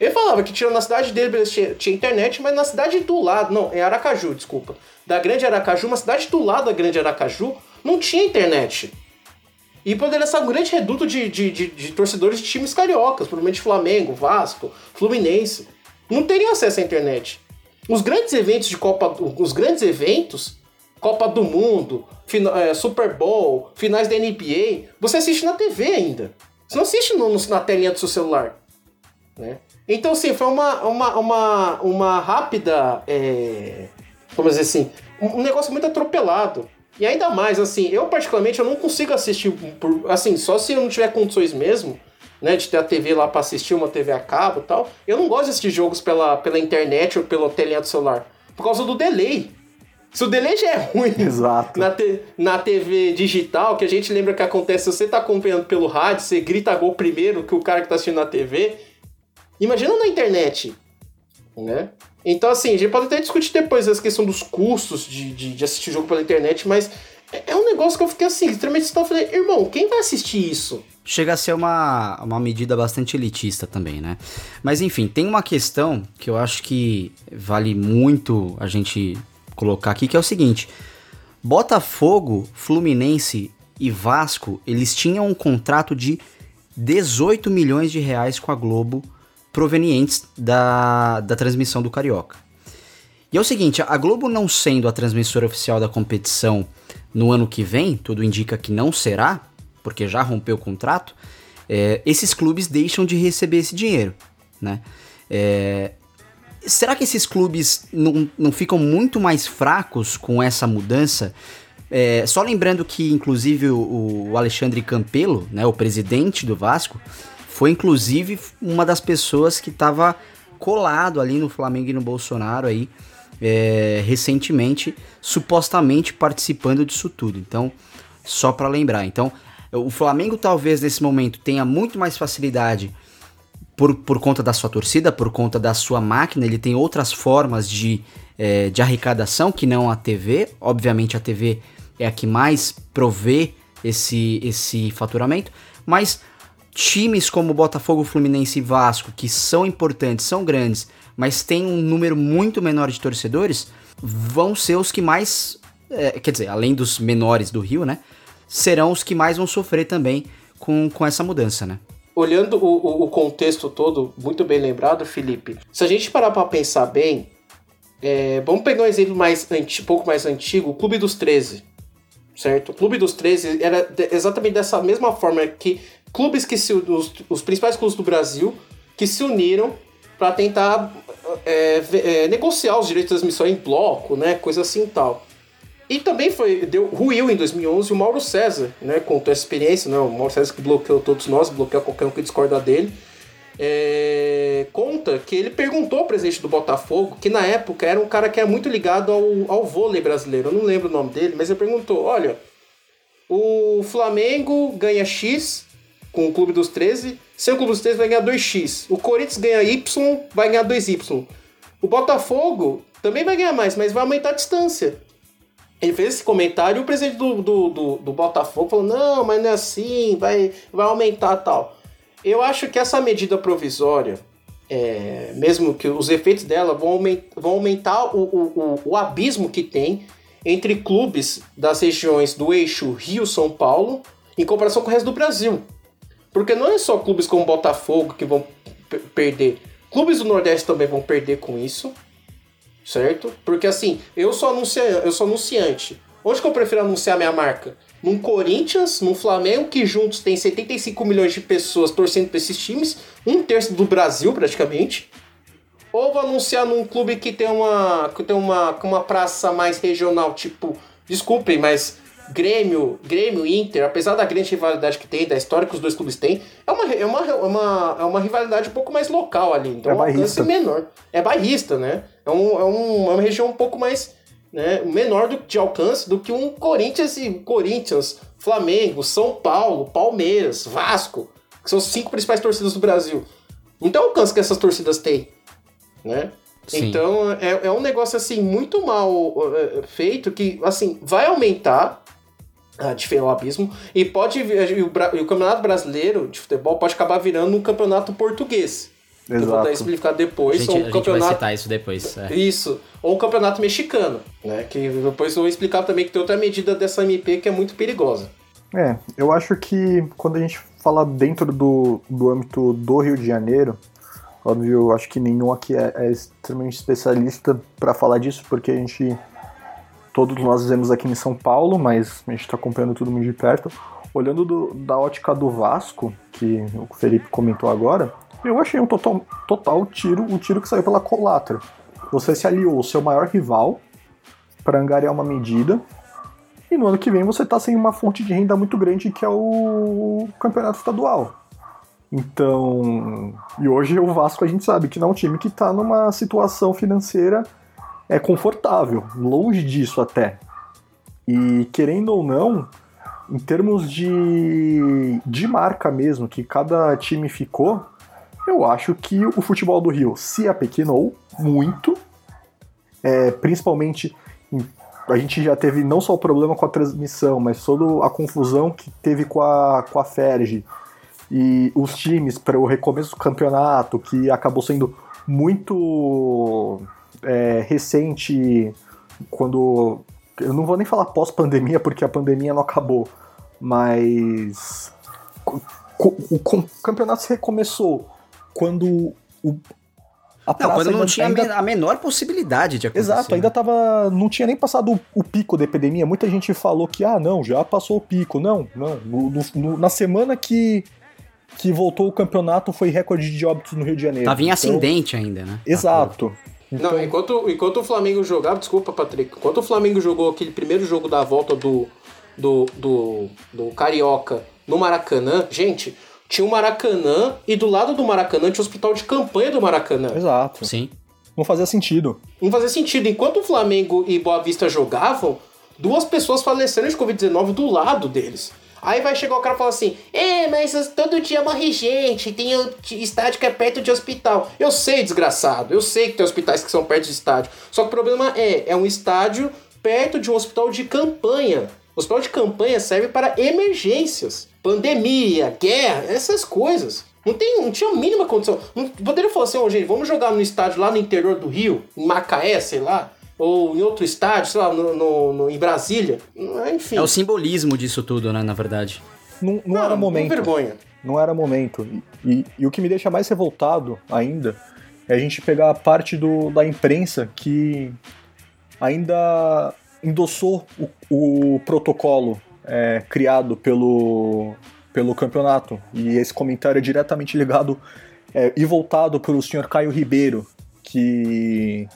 Ele falava que tinha na cidade dele tinha, tinha, internet, mas na cidade do lado, não, é Aracaju, desculpa. Da Grande Aracaju, uma cidade do lado da Grande Aracaju, não tinha internet. E poderia ser um grande reduto de, de, de, de torcedores de times cariocas, provavelmente Flamengo, Vasco, Fluminense não teriam acesso à internet. Os grandes eventos de Copa, os grandes eventos, Copa do Mundo, é, Super Bowl, finais da NBA, você assiste na TV ainda. Você não assiste no, na telinha do seu celular. Né? Então, assim, foi uma, uma, uma, uma rápida. É, como dizer assim? Um negócio muito atropelado. E ainda mais, assim, eu particularmente eu não consigo assistir por. Assim, só se eu não tiver condições mesmo né, de ter a TV lá para assistir, uma TV a cabo e tal. Eu não gosto de assistir jogos pela, pela internet ou pela telinha do celular, por causa do delay. Se o delay já é ruim <laughs> Exato. Na, te, na TV digital, que a gente lembra que acontece, se você tá acompanhando pelo rádio, você grita gol primeiro que o cara que tá assistindo na TV. Imagina na internet, né? Então, assim, a gente pode até discutir depois essa questão dos custos de, de, de assistir jogo pela internet, mas é, é um negócio que eu fiquei assim, extremamente Eu falei, irmão, quem vai assistir isso? Chega a ser uma, uma medida bastante elitista também, né? Mas enfim, tem uma questão que eu acho que vale muito a gente colocar aqui, que é o seguinte: Botafogo, Fluminense e Vasco, eles tinham um contrato de 18 milhões de reais com a Globo provenientes da, da transmissão do Carioca. E é o seguinte, a Globo não sendo a transmissora oficial da competição no ano que vem, tudo indica que não será, porque já rompeu o contrato, é, esses clubes deixam de receber esse dinheiro, né? É, será que esses clubes não, não ficam muito mais fracos com essa mudança? É, só lembrando que, inclusive, o, o, Alexandre Campelo, né, o presidente do Vasco, foi inclusive uma das pessoas que estava colado ali no Flamengo e no Bolsonaro aí, é, recentemente, supostamente participando disso tudo. Então, só para lembrar. Então, o Flamengo talvez nesse momento tenha muito mais facilidade por, por conta da sua torcida, por conta da sua máquina, ele tem outras formas de, é, de arrecadação que não a TV. Obviamente a TV é a que mais provê esse, esse faturamento, mas times como Botafogo, Fluminense e Vasco, que são importantes, são grandes, mas tem um número muito menor de torcedores, vão ser os que mais, é, quer dizer, além dos menores do Rio, né, serão os que mais vão sofrer também com, com essa mudança, né. Olhando o, o contexto todo, muito bem lembrado, Felipe, se a gente parar para pensar bem, é, vamos pegar um exemplo mais um pouco mais antigo, o Clube dos 13 certo? O Clube dos 13 era exatamente dessa mesma forma que clubes que se os, os principais clubes do Brasil que se uniram para tentar é, é, negociar os direitos de transmissão em bloco, né, coisa assim e tal. E também foi deu ruiu em 2011 o Mauro César, né, contou essa experiência, né, o Mauro César que bloqueou todos nós, bloqueou qualquer um que discorda dele. É, conta que ele perguntou ao presidente do Botafogo, que na época era um cara que era muito ligado ao, ao vôlei brasileiro, eu não lembro o nome dele, mas ele perguntou: olha, o Flamengo ganha X com o Clube dos 13, seu Clube dos 13 vai ganhar 2X. O Corinthians ganha Y, vai ganhar 2Y. O Botafogo também vai ganhar mais, mas vai aumentar a distância. Ele fez esse comentário e o presidente do, do, do, do Botafogo falou: não, mas não é assim, vai, vai aumentar tal. Eu acho que essa medida provisória, é, mesmo que os efeitos dela vão, aument, vão aumentar o, o, o, o abismo que tem entre clubes das regiões do eixo Rio-São Paulo em comparação com o resto do Brasil. Porque não é só clubes como Botafogo que vão perder. Clubes do Nordeste também vão perder com isso, certo? Porque assim, eu sou anunciante, eu sou anunciante. Onde que eu prefiro anunciar minha marca? num Corinthians, num Flamengo, que juntos tem 75 milhões de pessoas torcendo para esses times, um terço do Brasil praticamente. Ou vou anunciar num clube que tem uma, que tem uma, uma praça mais regional, tipo, desculpem, mas Grêmio, Grêmio, Inter, apesar da grande rivalidade que tem, da história que os dois clubes têm, é uma, é uma, é uma, é uma rivalidade um pouco mais local ali. Então é um alcance menor. É bairrista, né? É, um, é, um, é uma região um pouco mais né, menor do, de alcance do que um Corinthians e Corinthians, Flamengo, São Paulo, Palmeiras, Vasco, que são as cinco principais torcidas do Brasil. Então, o alcance que essas torcidas têm, né? Sim. Então, é, é um negócio, assim, muito mal é, feito que, assim, vai aumentar a diferença, o abismo e pode e o, e o Campeonato Brasileiro de Futebol pode acabar virando um campeonato português. Exato. Eu vou dar explicar depois. A gente, ou um a campeonato... vai citar isso depois. É. Isso. Ou um campeonato mexicano, né? Que depois eu vou explicar também que tem outra medida dessa MP que é muito perigosa. É, eu acho que quando a gente fala dentro do, do âmbito do Rio de Janeiro, óbvio, eu acho que nenhum aqui é, é extremamente especialista para falar disso, porque a gente. Todos nós vivemos aqui em São Paulo, mas a gente está acompanhando tudo muito de perto. Olhando do, da ótica do Vasco, que o Felipe comentou agora, eu achei um total, total tiro, o tiro que saiu pela colatra. Você se aliou ao seu maior rival para angariar uma medida, e no ano que vem você está sem uma fonte de renda muito grande que é o campeonato estadual. Então, e hoje o Vasco a gente sabe que não é um time que está numa situação financeira é confortável, longe disso até. E querendo ou não, em termos de, de marca mesmo, que cada time ficou, eu acho que o futebol do Rio se apequenou muito, é, principalmente a gente já teve não só o problema com a transmissão, mas toda a confusão que teve com a, com a Ferge e os times para o recomeço do campeonato, que acabou sendo muito é, recente quando. Eu não vou nem falar pós-pandemia, porque a pandemia não acabou, Mas o, o, campeonato recomeçou quando o, a não, quando não tinha ainda... a menor possibilidade de acontecer. Exato, ainda né? tava. Não tinha nem passado o, o, pico da epidemia. Muita gente falou que, ah, não, já passou o pico. Não, não. No, no, na semana que, que voltou o campeonato foi recorde de óbitos no Rio de Janeiro. Tava em então, ascendente ainda, né? Exato. Então... Não, enquanto, enquanto o Flamengo jogava, desculpa, Patrick, enquanto o Flamengo jogou aquele primeiro jogo da volta do, do, do, do Carioca no Maracanã, gente, tinha o Maracanã e do lado do Maracanã tinha o hospital de campanha do Maracanã. Exato. Sim. Não fazia sentido. Não fazia sentido. Enquanto o Flamengo e Boa Vista jogavam, duas pessoas faleceram de Covid-19 do lado deles. Aí vai chegar o cara e falar assim: É, mas todo dia morre gente, tem estádio que é perto de hospital. Eu sei, desgraçado, eu sei que tem hospitais que são perto de estádio. Só que o problema é: é um estádio perto de um hospital de campanha. O hospital de campanha serve para emergências pandemia, guerra, essas coisas. Não, tem, não tinha a mínima condição. Não, poderia falar assim, oh, gente, vamos jogar no estádio lá no interior do Rio, em Macaé, sei lá, ou em outro estádio, sei lá, no, no, no em Brasília. Enfim. É o simbolismo disso tudo, né, na verdade. Não, não, não era momento. Não vergonha. Não era momento. E, e, e, o que me deixa mais revoltado ainda é a gente pegar a parte do, da imprensa que ainda endossou o, o protocolo é, criado pelo, pelo campeonato. E esse comentário é diretamente ligado é, e voltado para o senhor Caio Ribeiro, que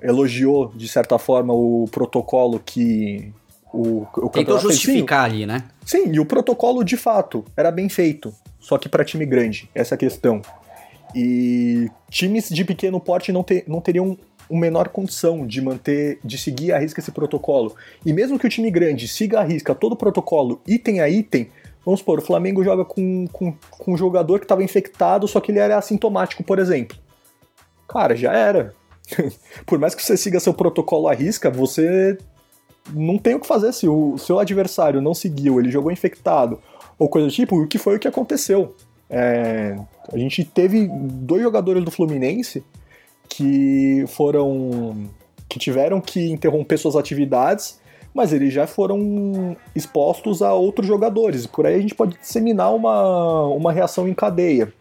elogiou, de certa forma, o protocolo que o, o Tentou justificar ali, né? Sim, e o protocolo, de fato, era bem feito, só que para time grande, essa é a questão. E times de pequeno porte não, ter, não teriam uma menor condição de manter, de seguir a risca esse protocolo. E mesmo que o time grande siga a risca todo o protocolo, item a item, vamos supor, o Flamengo joga com, com, com um jogador que estava infectado, só que ele era assintomático, por exemplo. Cara, já era. <laughs> por mais que você siga seu protocolo à risca, você não tem o que fazer se o seu adversário não seguiu, ele jogou infectado ou coisa do tipo, o que foi o que aconteceu. É, a gente teve dois jogadores do Fluminense que foram que tiveram que interromper suas atividades, mas eles já foram expostos a outros jogadores. Por aí a gente pode disseminar uma, uma reação em cadeia.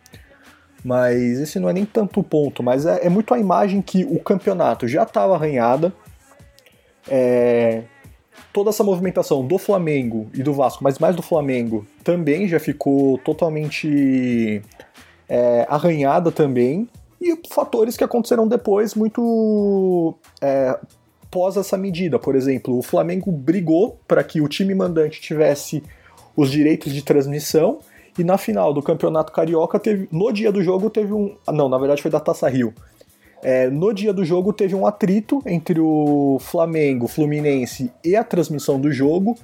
Mas esse não é nem tanto o ponto, mas é, é muito a imagem que o campeonato já estava arranhada. É, toda essa movimentação do Flamengo e do Vasco, mas mais do Flamengo, também já ficou totalmente é, arranhada também e fatores que aconteceram depois muito é, pós essa medida. Por exemplo, o Flamengo brigou para que o time mandante tivesse os direitos de transmissão e na final do Campeonato Carioca teve, no dia do jogo teve um, não, na verdade foi da Taça Rio. É, no dia do jogo teve um atrito entre o Flamengo, Fluminense e a transmissão do jogo,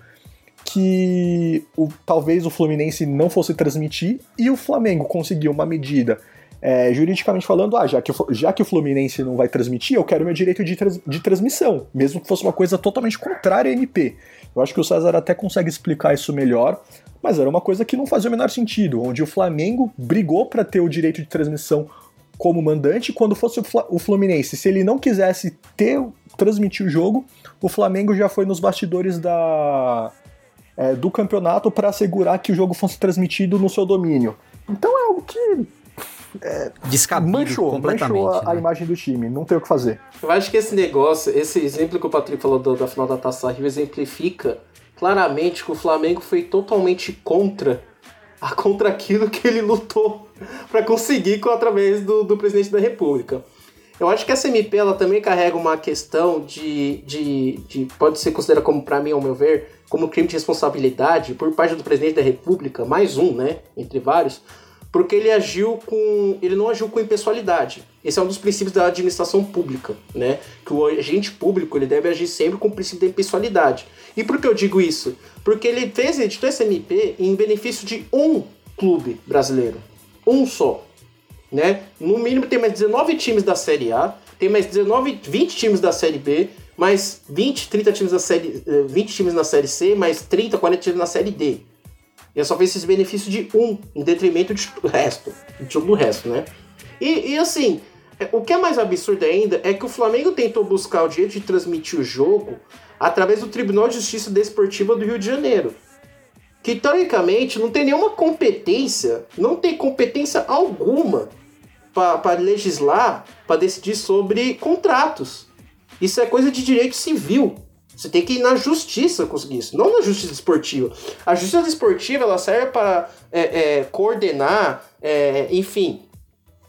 que o, talvez o Fluminense não fosse transmitir e o Flamengo conseguiu uma medida é, juridicamente falando, ah, já que, já que o Fluminense não vai transmitir, eu quero meu direito de, trans, de transmissão, mesmo que fosse uma coisa totalmente contrária à MP. Eu acho que o César até consegue explicar isso melhor, mas era uma coisa que não fazia o menor sentido, onde o Flamengo brigou para ter o direito de transmissão como mandante, quando fosse o Fluminense, se ele não quisesse ter transmitir o jogo, o Flamengo já foi nos bastidores da, é, do campeonato para assegurar que o jogo fosse transmitido no seu domínio. Então é algo que é, descabido manchou, completamente. Manchou a, né? a, imagem do time, não tem o que fazer. Eu acho que esse negócio, esse exemplo que o Patrick falou do, da final da Taça Rio exemplifica claramente que o Flamengo foi totalmente contra <laughs> a, contra aquilo que ele lutou <laughs> para conseguir com, através do, do presidente da República. Eu acho que essa MP ela também carrega uma questão de, de, de pode ser considerada como, para mim, ao meu ver, como crime de responsabilidade por parte do presidente da República, mais um, né, entre vários, porque ele agiu com. ele não agiu com impessoalidade. Esse é um dos princípios da administração pública, né? Que o agente público ele deve agir sempre com o princípio da impessoalidade. E por que eu digo isso? Porque ele fez, editou esse MP em benefício de um clube brasileiro. Um só. Né? No mínimo tem mais 19 times da Série A, tem mais 19, 20 times da Série B, mais 20, 30 times da Série. 20 eh, times na Série C, mais 30, 40 times na Série D. E só fez esses benefícios de um, em detrimento de do resto. De todo o resto, né? E, e assim, é, o que é mais absurdo ainda é que o Flamengo tentou buscar o direito de transmitir o jogo através do Tribunal de Justiça Desportiva do Rio de Janeiro. que teoricamente não tem nenhuma competência, não tem competência alguma para legislar, para decidir sobre contratos. Isso é coisa de direito civil. Você tem que ir na justiça conseguir isso, não na justiça esportiva. A justiça esportiva ela serve para é, é, coordenar, é, enfim,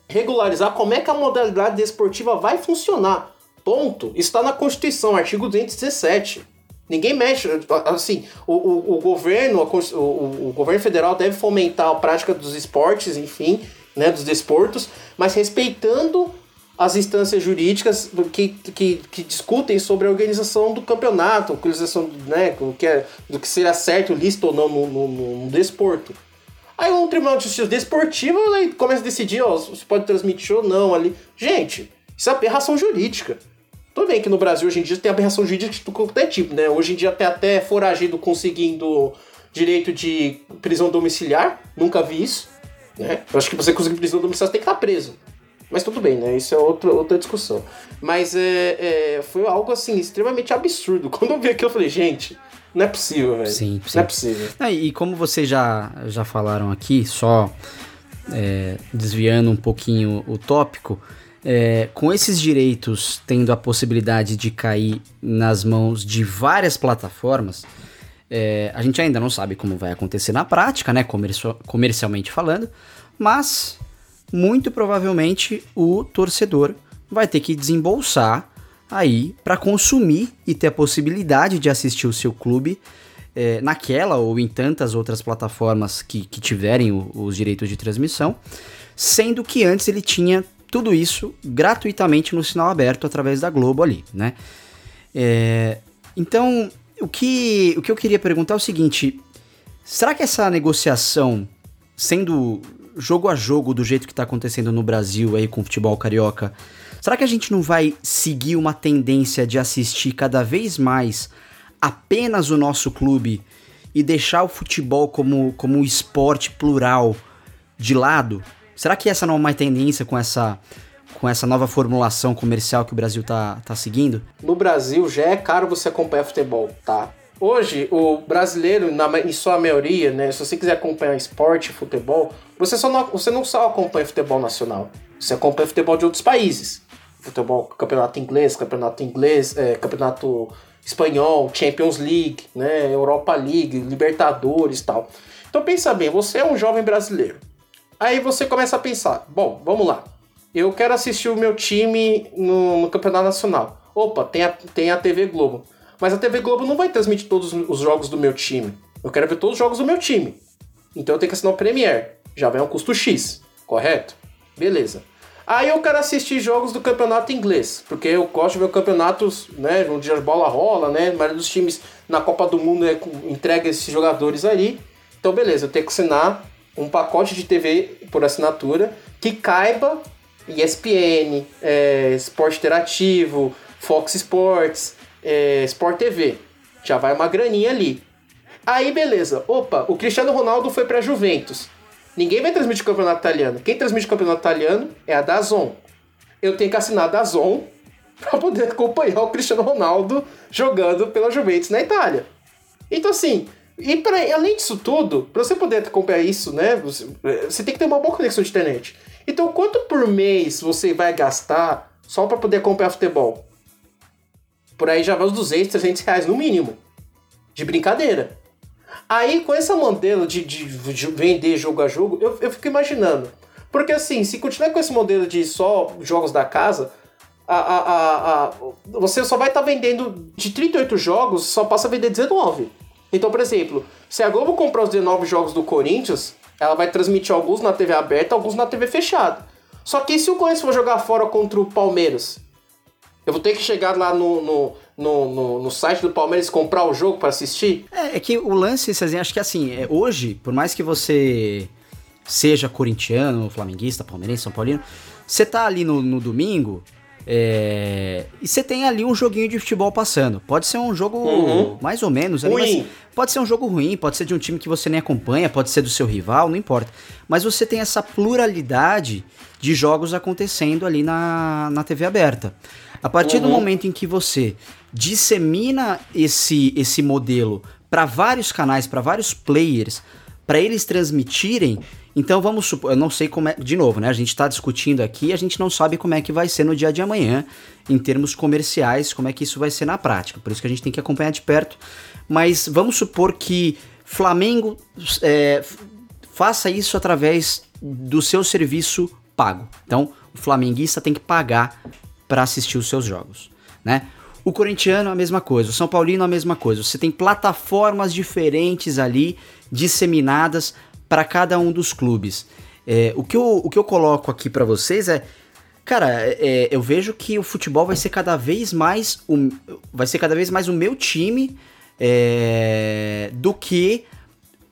regularizar como é que a modalidade desportiva vai funcionar. Ponto. Está na Constituição, artigo 217. Ninguém mexe. Assim, o, o, o governo, o, o, governo federal deve fomentar a prática dos esportes, enfim, né, dos desportos, mas respeitando as instâncias jurídicas que, que, que discutem sobre a organização do campeonato, organização né, do, que é, do que seria certo, lícito ou não no, no, no desporto. Aí um tribunal de justiça desportiva começa a decidir ó, se pode transmitir ou não ali. Gente, isso é aberração jurídica. Tudo bem que no Brasil hoje em dia tem aberração jurídica de qualquer tipo, né? Hoje em dia tem até foragido conseguindo direito de prisão domiciliar. Nunca vi isso. Né? Eu acho que você conseguir prisão domiciliar você tem que estar preso. Mas tudo bem, né? Isso é outra, outra discussão. Mas é, é, foi algo assim, extremamente absurdo. <laughs> Quando eu vi aquilo, eu falei, gente, não é possível, velho. Sim, sim. Não é possível. É, e como vocês já, já falaram aqui, só é, desviando um pouquinho o tópico, é, com esses direitos tendo a possibilidade de cair nas mãos de várias plataformas, é, a gente ainda não sabe como vai acontecer na prática, né, comercialmente falando, mas muito provavelmente o torcedor vai ter que desembolsar aí para consumir e ter a possibilidade de assistir o seu clube é, naquela ou em tantas outras plataformas que, que tiverem o, os direitos de transmissão, sendo que antes ele tinha tudo isso gratuitamente no sinal aberto através da Globo ali, né? É, então, o que, o que eu queria perguntar é o seguinte: será que essa negociação, sendo jogo a jogo do jeito que está acontecendo no Brasil aí com o futebol carioca, Será que a gente não vai seguir uma tendência de assistir cada vez mais apenas o nosso clube e deixar o futebol como, como um esporte plural de lado? Será que essa não é uma tendência com essa, com essa nova formulação comercial que o Brasil tá, tá seguindo? No Brasil já é caro você acompanhar futebol, tá? Hoje, o brasileiro, na, em sua maioria, né, se você quiser acompanhar esporte, futebol, você, só não, você não só acompanha futebol nacional, você acompanha futebol de outros países futebol, campeonato inglês, campeonato inglês, é, campeonato espanhol, Champions League, né, Europa League, Libertadores, tal. Então pensa bem, você é um jovem brasileiro. Aí você começa a pensar, bom, vamos lá. Eu quero assistir o meu time no, no campeonato nacional. Opa, tem a, tem a TV Globo. Mas a TV Globo não vai transmitir todos os jogos do meu time. Eu quero ver todos os jogos do meu time. Então eu tenho que assinar o Premier. Já vai um custo X, correto? Beleza. Aí eu quero assistir jogos do campeonato inglês, porque eu gosto de ver campeonatos, né, onde a bola rola, né, a maioria dos times na Copa do Mundo é, entrega esses jogadores ali. Então beleza, eu tenho que assinar um pacote de TV por assinatura que caiba ESPN, é, Esporte Interativo, Fox Sports, é, Sport TV. Já vai uma graninha ali. Aí beleza, opa, o Cristiano Ronaldo foi para Juventus. Ninguém vai transmitir o campeonato italiano. Quem transmite o campeonato italiano é a Dazon. Eu tenho que assinar a Dazon <laughs> para poder acompanhar o Cristiano Ronaldo jogando pela Juventus na Itália. Então, assim, e pra, além disso tudo, para você poder acompanhar isso, né, você, você, tem que ter uma boa conexão de internet. Então, quanto por mês você vai gastar só para poder acompanhar futebol? Por aí já vai uns 200, 300 reais no mínimo. De brincadeira. Aí, com essa modelo de, de, de, vender jogo a jogo, eu, eu fico imaginando. Porque assim, se continuar com esse modelo de só jogos da casa, a, a, a você só vai estar tá vendendo de 38 jogos, só passa a vender 19. Então, por exemplo, se a Globo comprar os 19 jogos do Corinthians, ela vai transmitir alguns na TV aberta, alguns na TV fechada. Só que se o Corinthians for jogar fora contra o Palmeiras, eu vou ter que chegar lá no, no, no, no, no site do Palmeiras e comprar o jogo para assistir? É, é, que o lance, Cezinha, acho que assim, é, hoje, por mais que você seja corintiano, flamenguista, palmeirense, são paulino, você tá ali no, no domingo é, e você tem ali um joguinho de futebol passando. Pode ser um jogo uhum. mais ou menos. Ali, ruim. pode ser um jogo ruim, pode ser de um time que você nem acompanha, pode ser do seu rival, não importa. Mas você tem essa pluralidade de jogos acontecendo ali na, na TV aberta. A partir uhum. do momento em que você dissemina esse, esse modelo para vários canais, para vários players, para eles transmitirem. Então vamos supor, eu não sei como é, de novo, né? A gente está discutindo aqui, a gente não sabe como é que vai ser no dia de amanhã, em termos comerciais, como é que isso vai ser na prática. Por isso que a gente tem que acompanhar de perto. Mas vamos supor que Flamengo é, faça isso através do seu serviço pago. Então, o flamenguista tem que pagar para assistir os seus jogos, né? O corintiano a mesma coisa, o São Paulino a mesma coisa. Você tem plataformas diferentes ali disseminadas para cada um dos clubes. É, o, que eu, o que eu coloco aqui para vocês é, cara, é, eu vejo que o futebol vai ser cada vez mais o, vai ser cada vez mais o meu time é, do que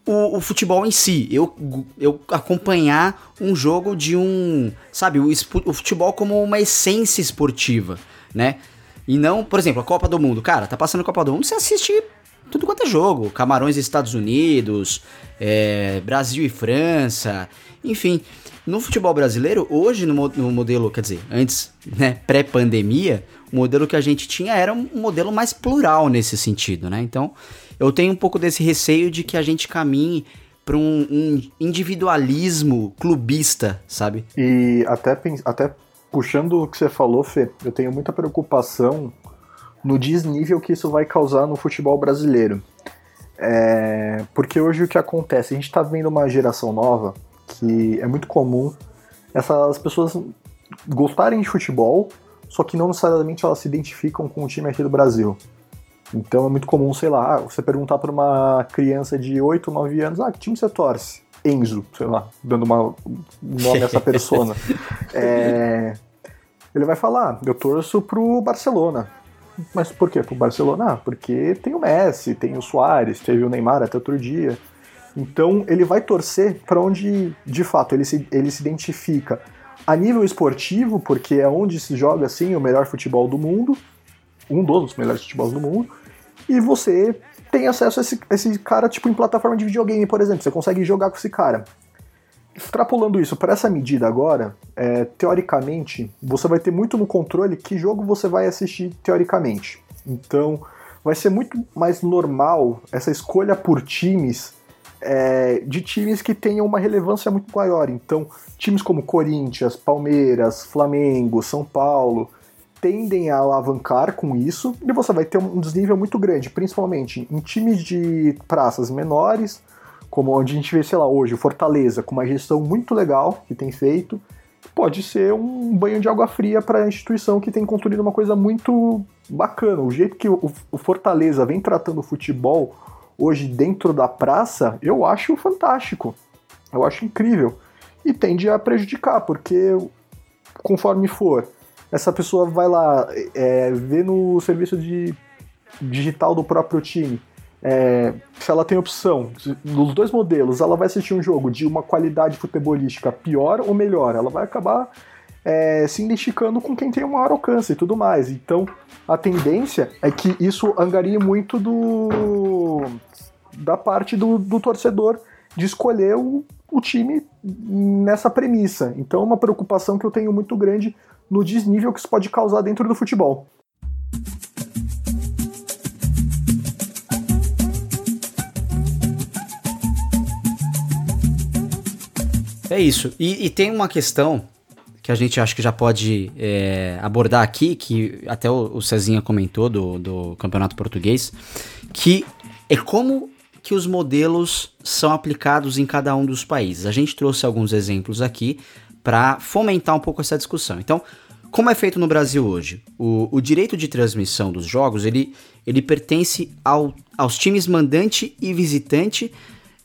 o, o, futebol em si. Eu, eu acompanhar um jogo de um, sabe, o, o futebol como uma essência esportiva, né? E não, por exemplo, a Copa do Mundo. Cara, tá passando a Copa do Mundo, você assiste tudo quanto é jogo. Camarões e Estados Unidos, é, Brasil e França, enfim. No futebol brasileiro, hoje no, no modelo, quer dizer, antes, né, pré-pandemia, o modelo que a gente tinha era um modelo mais plural nesse sentido, né? Então, eu tenho um pouco desse receio de que a gente caminhe para um, um, individualismo clubista, sabe? E até, até puxando o que você falou, Fê, eu tenho muita preocupação no desnível que isso vai causar no futebol brasileiro. É, porque hoje o que acontece? A gente está vendo uma geração nova que é muito comum essas pessoas gostarem de futebol, só que não necessariamente elas se identificam com o time aqui do Brasil. Então é muito comum, sei lá, você perguntar para uma criança de 8, 9 anos, ah, que time você torce? Enzo, sei lá, dando uma, um nome a essa persona. <laughs> é, ele vai falar, eu torço pro Barcelona. Mas por quê? Pro Barcelona? Ah, porque tem o Messi, tem o Soares, teve o Neymar até outro dia. Então ele vai torcer para onde de fato ele se, ele se identifica a nível esportivo, porque é onde se joga assim o melhor futebol do mundo, um dos melhores futebols do mundo, e você tem acesso a esse, a esse cara tipo em plataforma de videogame, por exemplo, você consegue jogar com esse cara. Extrapolando isso para essa medida agora, é, teoricamente, você vai ter muito no controle que jogo você vai assistir teoricamente. Então, vai ser muito mais normal essa escolha por times é, de times que tenham uma relevância muito maior. Então, times como Corinthians, Palmeiras, Flamengo, São Paulo tendem a alavancar com isso e você vai ter um desnível muito grande, principalmente em times de praças menores como onde a gente vê, sei lá, hoje, o Fortaleza, com uma gestão muito legal que tem feito, pode ser um banho de água fria para a instituição que tem construído uma coisa muito bacana. O jeito que o, Fortaleza vem tratando o futebol hoje dentro da praça, eu acho fantástico. Eu acho incrível. E tende a prejudicar, porque conforme for, essa pessoa vai lá, é, vê no serviço de digital do próprio time é, se ela tem opção, nos dois modelos, ela vai assistir um jogo de uma qualidade futebolística pior ou melhor, ela vai acabar é, se identificando com quem tem um maior alcance e tudo mais. Então, a tendência é que isso angarie muito do da parte do, do torcedor de escolher o, o time nessa premissa. Então, é uma preocupação que eu tenho muito grande no desnível que isso pode causar dentro do futebol. É isso. E, e, tem uma questão que a gente acho que já pode é, abordar aqui, que até o, o Cezinha comentou do, do Campeonato Português, que é como que os modelos são aplicados em cada um dos países. A gente trouxe alguns exemplos aqui para fomentar um pouco essa discussão. Então, como é feito no Brasil hoje? O, o direito de transmissão dos jogos ele, ele pertence ao, aos times mandante e visitante,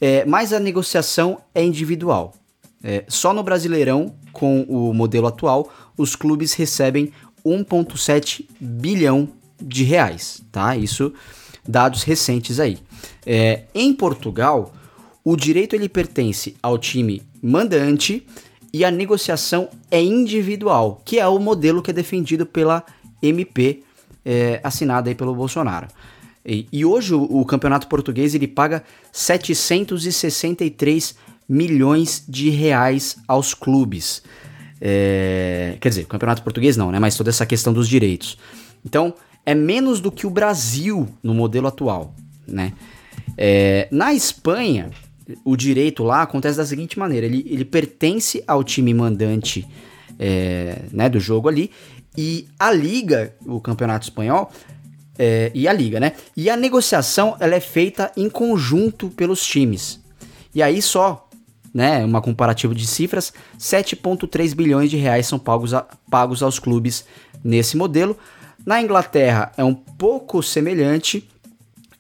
é, mas a negociação é individual. É, só no Brasileirão, com o modelo atual, os clubes recebem 1,7 bilhão de reais, tá? Isso, dados recentes aí. É, em Portugal, o direito ele pertence ao time mandante e a negociação é individual, que é o modelo que é defendido pela MP, é, assinada aí pelo Bolsonaro. E, e hoje o, o, campeonato português ele paga 763 milhões de reais aos clubes. É, quer dizer, campeonato português não, né? Mas toda essa questão dos direitos. Então, é menos do que o Brasil no modelo atual, né? É, na Espanha, o direito lá acontece da seguinte maneira: ele, ele pertence ao time mandante é, né, do jogo ali, e a liga, o campeonato espanhol, é, e a liga, né? E a negociação ela é feita em conjunto pelos times. E aí só, né, uma comparativa de cifras, 7,3 bilhões de reais são pagos, a, pagos aos clubes nesse modelo. Na Inglaterra é um pouco semelhante,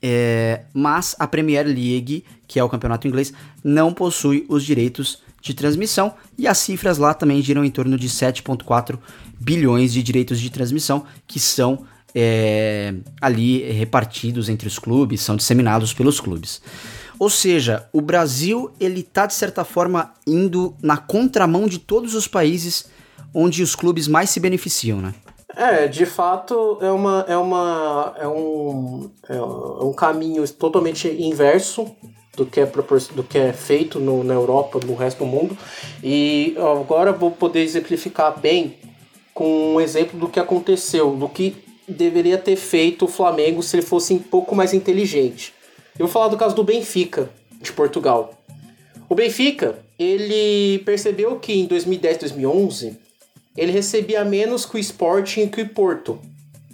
é, mas a Premier League, que é o campeonato inglês, não possui os direitos de transmissão e as cifras lá também giram em torno de 7,4 bilhões de direitos de transmissão que são é, ali repartidos entre os clubes, são disseminados pelos clubes. Ou seja, o Brasil ele está de certa forma indo na contramão de todos os países onde os clubes mais se beneficiam, né? É, de fato é uma é uma é um, é um caminho totalmente inverso do que é do que é feito no, na Europa, no resto do mundo. E agora vou poder exemplificar bem com um exemplo do que aconteceu, do que deveria ter feito o Flamengo se ele fosse um pouco mais inteligente. Eu vou falar do caso do Benfica, de Portugal. O Benfica, ele percebeu que em 2010, 2011, ele recebia menos que o Sporting e que o Porto,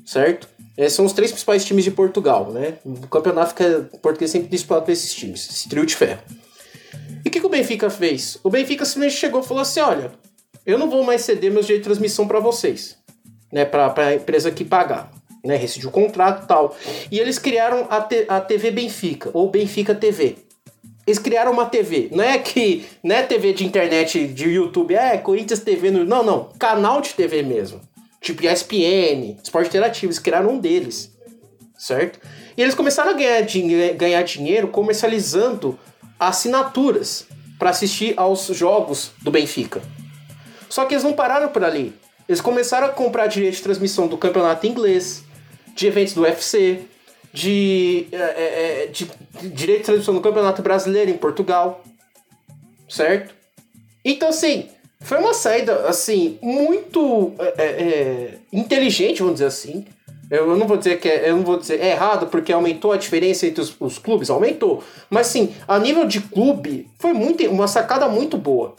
certo? Esses são os três principais times de Portugal, né? O campeonato fica português sempre disputado por esses times, esse trio de ferro. E o que, que o Benfica fez? O Benfica simplesmente chegou e falou assim: olha, eu não vou mais ceder meus direitos de transmissão para vocês, né? Para a empresa que pagar, né? Rescindiu o contrato e tal. E eles criaram a, a TV Benfica, ou Benfica TV. Eles criaram uma TV. Não é que. Não é TV de internet, de YouTube, é Corinthians TV. No... Não, não. Canal de TV mesmo. Tipo ESPN, Esporte Interativo. Eles criaram um deles. Certo? E eles começaram a ganhar, din ganhar dinheiro comercializando assinaturas para assistir aos jogos do Benfica. Só que eles não pararam por ali. Eles começaram a comprar direito de transmissão do campeonato inglês, de eventos do UFC, de, é, é, é, de, direito de transmissão do Campeonato Brasileiro em Portugal, certo? Então, assim, foi uma saída, assim, muito é, é, inteligente, vamos dizer assim. Eu não vou dizer que é, eu não vou dizer é errado porque aumentou a diferença entre os, os, clubes, aumentou. Mas sim, a nível de clube foi muito uma sacada muito boa,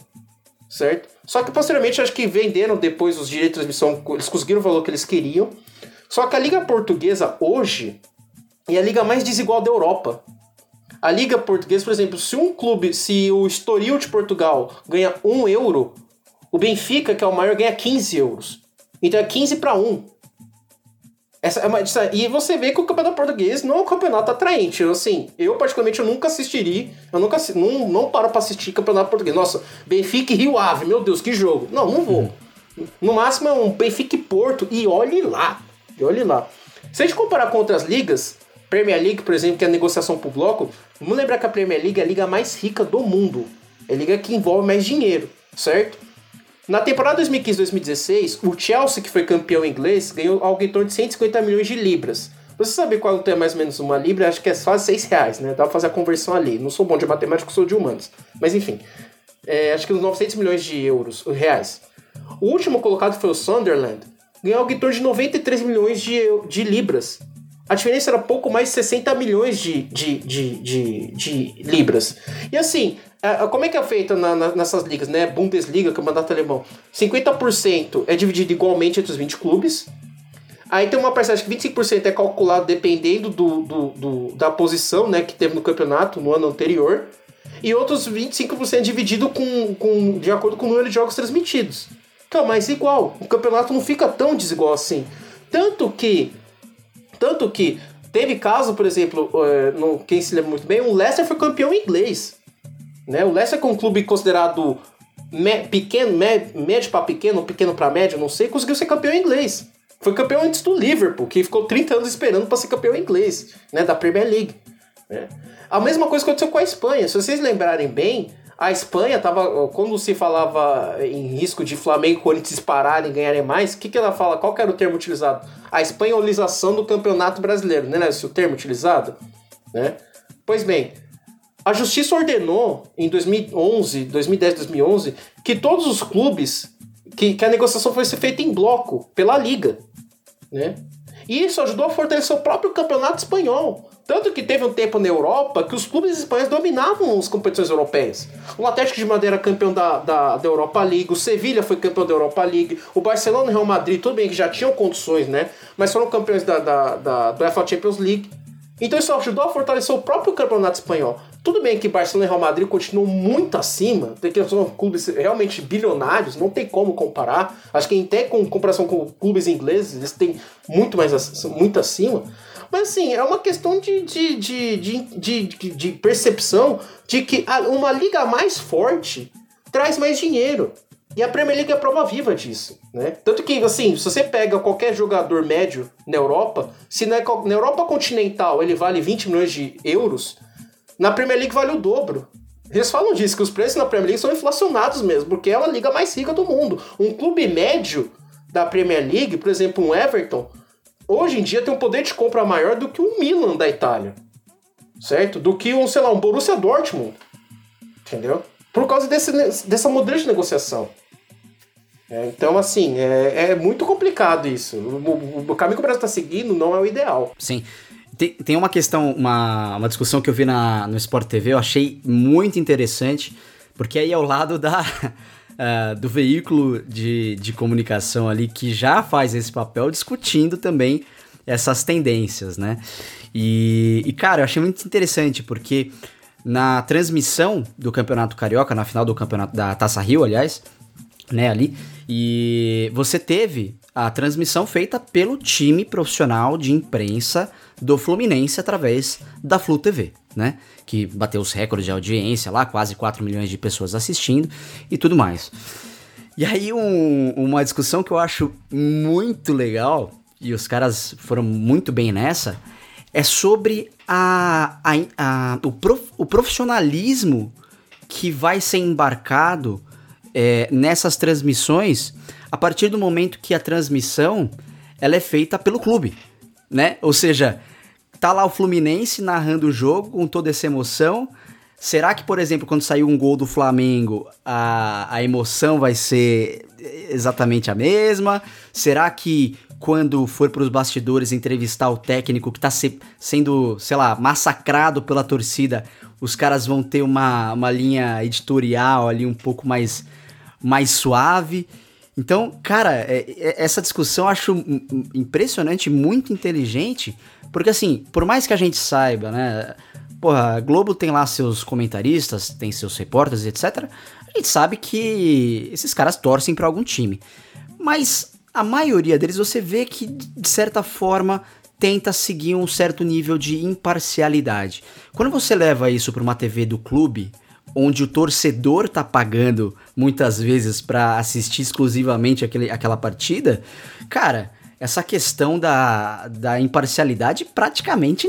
certo? Só que posteriormente acho que venderam depois os direitos de transmissão, eles conseguiram o valor que eles queriam. Só que a liga portuguesa hoje e a liga mais desigual da Europa. A liga portuguesa, por exemplo, se um clube, se o Estoril de Portugal ganha 1 euro, o Benfica, que é o maior, ganha 15 euros. Então é 15 para 1. Essa é uma, e você vê que o campeonato português não é um campeonato atraente. Assim, eu particularmente eu nunca assistiria, eu nunca não, não paro para assistir campeonato português. Nossa, Benfica e Rio Ave, meu Deus, que jogo. Não, não vou. No máximo é um Benfica e Porto e olhe lá. E olhe lá. Se a gente comparar com outras ligas, Premier League, por exemplo, que é a negociação por bloco, vamos lembrar que a Premier League é a liga mais rica do mundo. É a liga que envolve mais dinheiro, certo? Na temporada 2015-2016, o Chelsea, que foi campeão inglês, ganhou algo em torno de 150 milhões de libras. Você sabe quanto é mais ou menos uma libra? Acho que é quase 6 reais, né? Dá pra fazer a conversão ali. Não sou bom de matemática, sou de humanos. Mas enfim, é, acho que uns 900 milhões de euros, reais. O último colocado foi o Sunderland, ganhou algo em torno de 93 milhões de, de libras a diferença era pouco mais de 60 milhões de, de, de, de, de libras. E assim, como é que é feita na, na, nessas ligas, né? Bundesliga, Campeonato Alemão. 50% é dividido igualmente entre os 20 clubes. Aí tem uma parcela que 25% é calculado dependendo do, do, do, da posição né, que teve no campeonato no ano anterior. E outros 25% dividido com, com, de acordo com o número de jogos transmitidos. Então, mas igual, o campeonato não fica tão desigual assim. Tanto que tanto que teve caso, por exemplo, uh, no, quem se lembra muito bem, o Leicester foi campeão inglês. Né? O Leicester, é um clube considerado me, pequeno, me, médio para pequeno, pequeno para médio, não sei, conseguiu ser campeão inglês. Foi campeão antes do Liverpool, que ficou 30 anos esperando para ser campeão inglês, né, da Premier League. Né? A mesma coisa aconteceu com a Espanha. Se vocês lembrarem bem, a Espanha tava. Quando se falava em risco de Flamengo e Corinthians dispararem e ganharem mais, o que, que ela fala? Qual era o termo utilizado? A espanholização do campeonato brasileiro, né? Esse o termo utilizado? Né? Pois bem, a justiça ordenou em 2011, 2010, 2011, que todos os clubes. Que, que a negociação fosse feita em bloco, pela Liga. Né? E isso ajudou a fortalecer o próprio campeonato espanhol. Tanto que teve um tempo na Europa que os clubes espanhóis dominavam as competições europeias. O Atlético de Madeira campeão da, da, da Europa League, o Sevilha foi campeão da Europa League, o Barcelona e o Real Madrid, tudo bem que já tinham condições, né? Mas foram campeões da, da, da, da UEFA Champions League. Então isso ajudou a fortalecer o próprio campeonato espanhol. Tudo bem que Barcelona e Real Madrid continuam muito acima, porque são clubes realmente bilionários, não tem como comparar. Acho que até com comparação com clubes ingleses, eles têm muito mais muito acima. Mas assim, é uma questão de, de, de, de, de, percepção de que uma liga mais forte traz mais dinheiro. E a Premier League é prova viva disso, né? Tanto que, assim, se você pega qualquer jogador médio na Europa, se na, na Europa continental ele vale 20 milhões de euros, na Premier League vale o dobro. Eles falam disso, que os preços na Premier League são inflacionados mesmo, porque é a liga mais rica do mundo. Um clube médio da Premier League, por exemplo, um Everton, hoje em dia tem um poder de compra maior do que um Milan da Itália. Certo? Do que um, sei lá, um Borussia Dortmund. Entendeu? Por causa desse, dessa modelo de negociação. É, então, assim, é, é, muito complicado isso. O, o, o caminho que o Brasil está seguindo não é o ideal. Sim. Tem, tem uma questão, uma, uma discussão que eu vi na, no Sport TV, eu achei muito interessante, porque aí ao lado da, uh, do veículo de, de comunicação ali que já faz esse papel, discutindo também essas tendências, né? E, e, cara, eu achei muito interessante, porque na transmissão do Campeonato Carioca, na final do campeonato da Taça Rio, aliás, né, ali, e você teve a transmissão feita pelo time profissional de imprensa do Fluminense através da Flu TV, né? Que bateu os recordes de audiência lá, quase 4 milhões de pessoas assistindo e tudo mais. E aí um, uma discussão que eu acho muito legal, e os caras foram muito bem nessa, é sobre a, a, a o, prof, o profissionalismo que vai ser embarcado é, nessas transmissões a partir do momento que a transmissão ela é feita pelo clube, né? Ou seja, tá lá o Fluminense narrando o jogo com toda essa emoção. Será que, por exemplo, quando sair um gol do Flamengo, a, a emoção vai ser exatamente a mesma? Será que quando for para os bastidores entrevistar o técnico que está se, sendo, sei lá, massacrado pela torcida, os caras vão ter uma, uma linha editorial ali um pouco mais, mais suave? Então, cara, é, é, essa discussão eu acho impressionante, muito inteligente, porque assim, por mais que a gente saiba, né? Porra, a Globo tem lá seus comentaristas, tem seus repórteres, etc. A gente sabe que esses caras torcem para algum time. Mas a maioria deles você vê que, de certa forma, tenta seguir um certo nível de imparcialidade. Quando você leva isso para uma TV do clube, onde o torcedor tá pagando muitas vezes para assistir exclusivamente aquele, aquela partida, cara, essa questão da, da imparcialidade praticamente,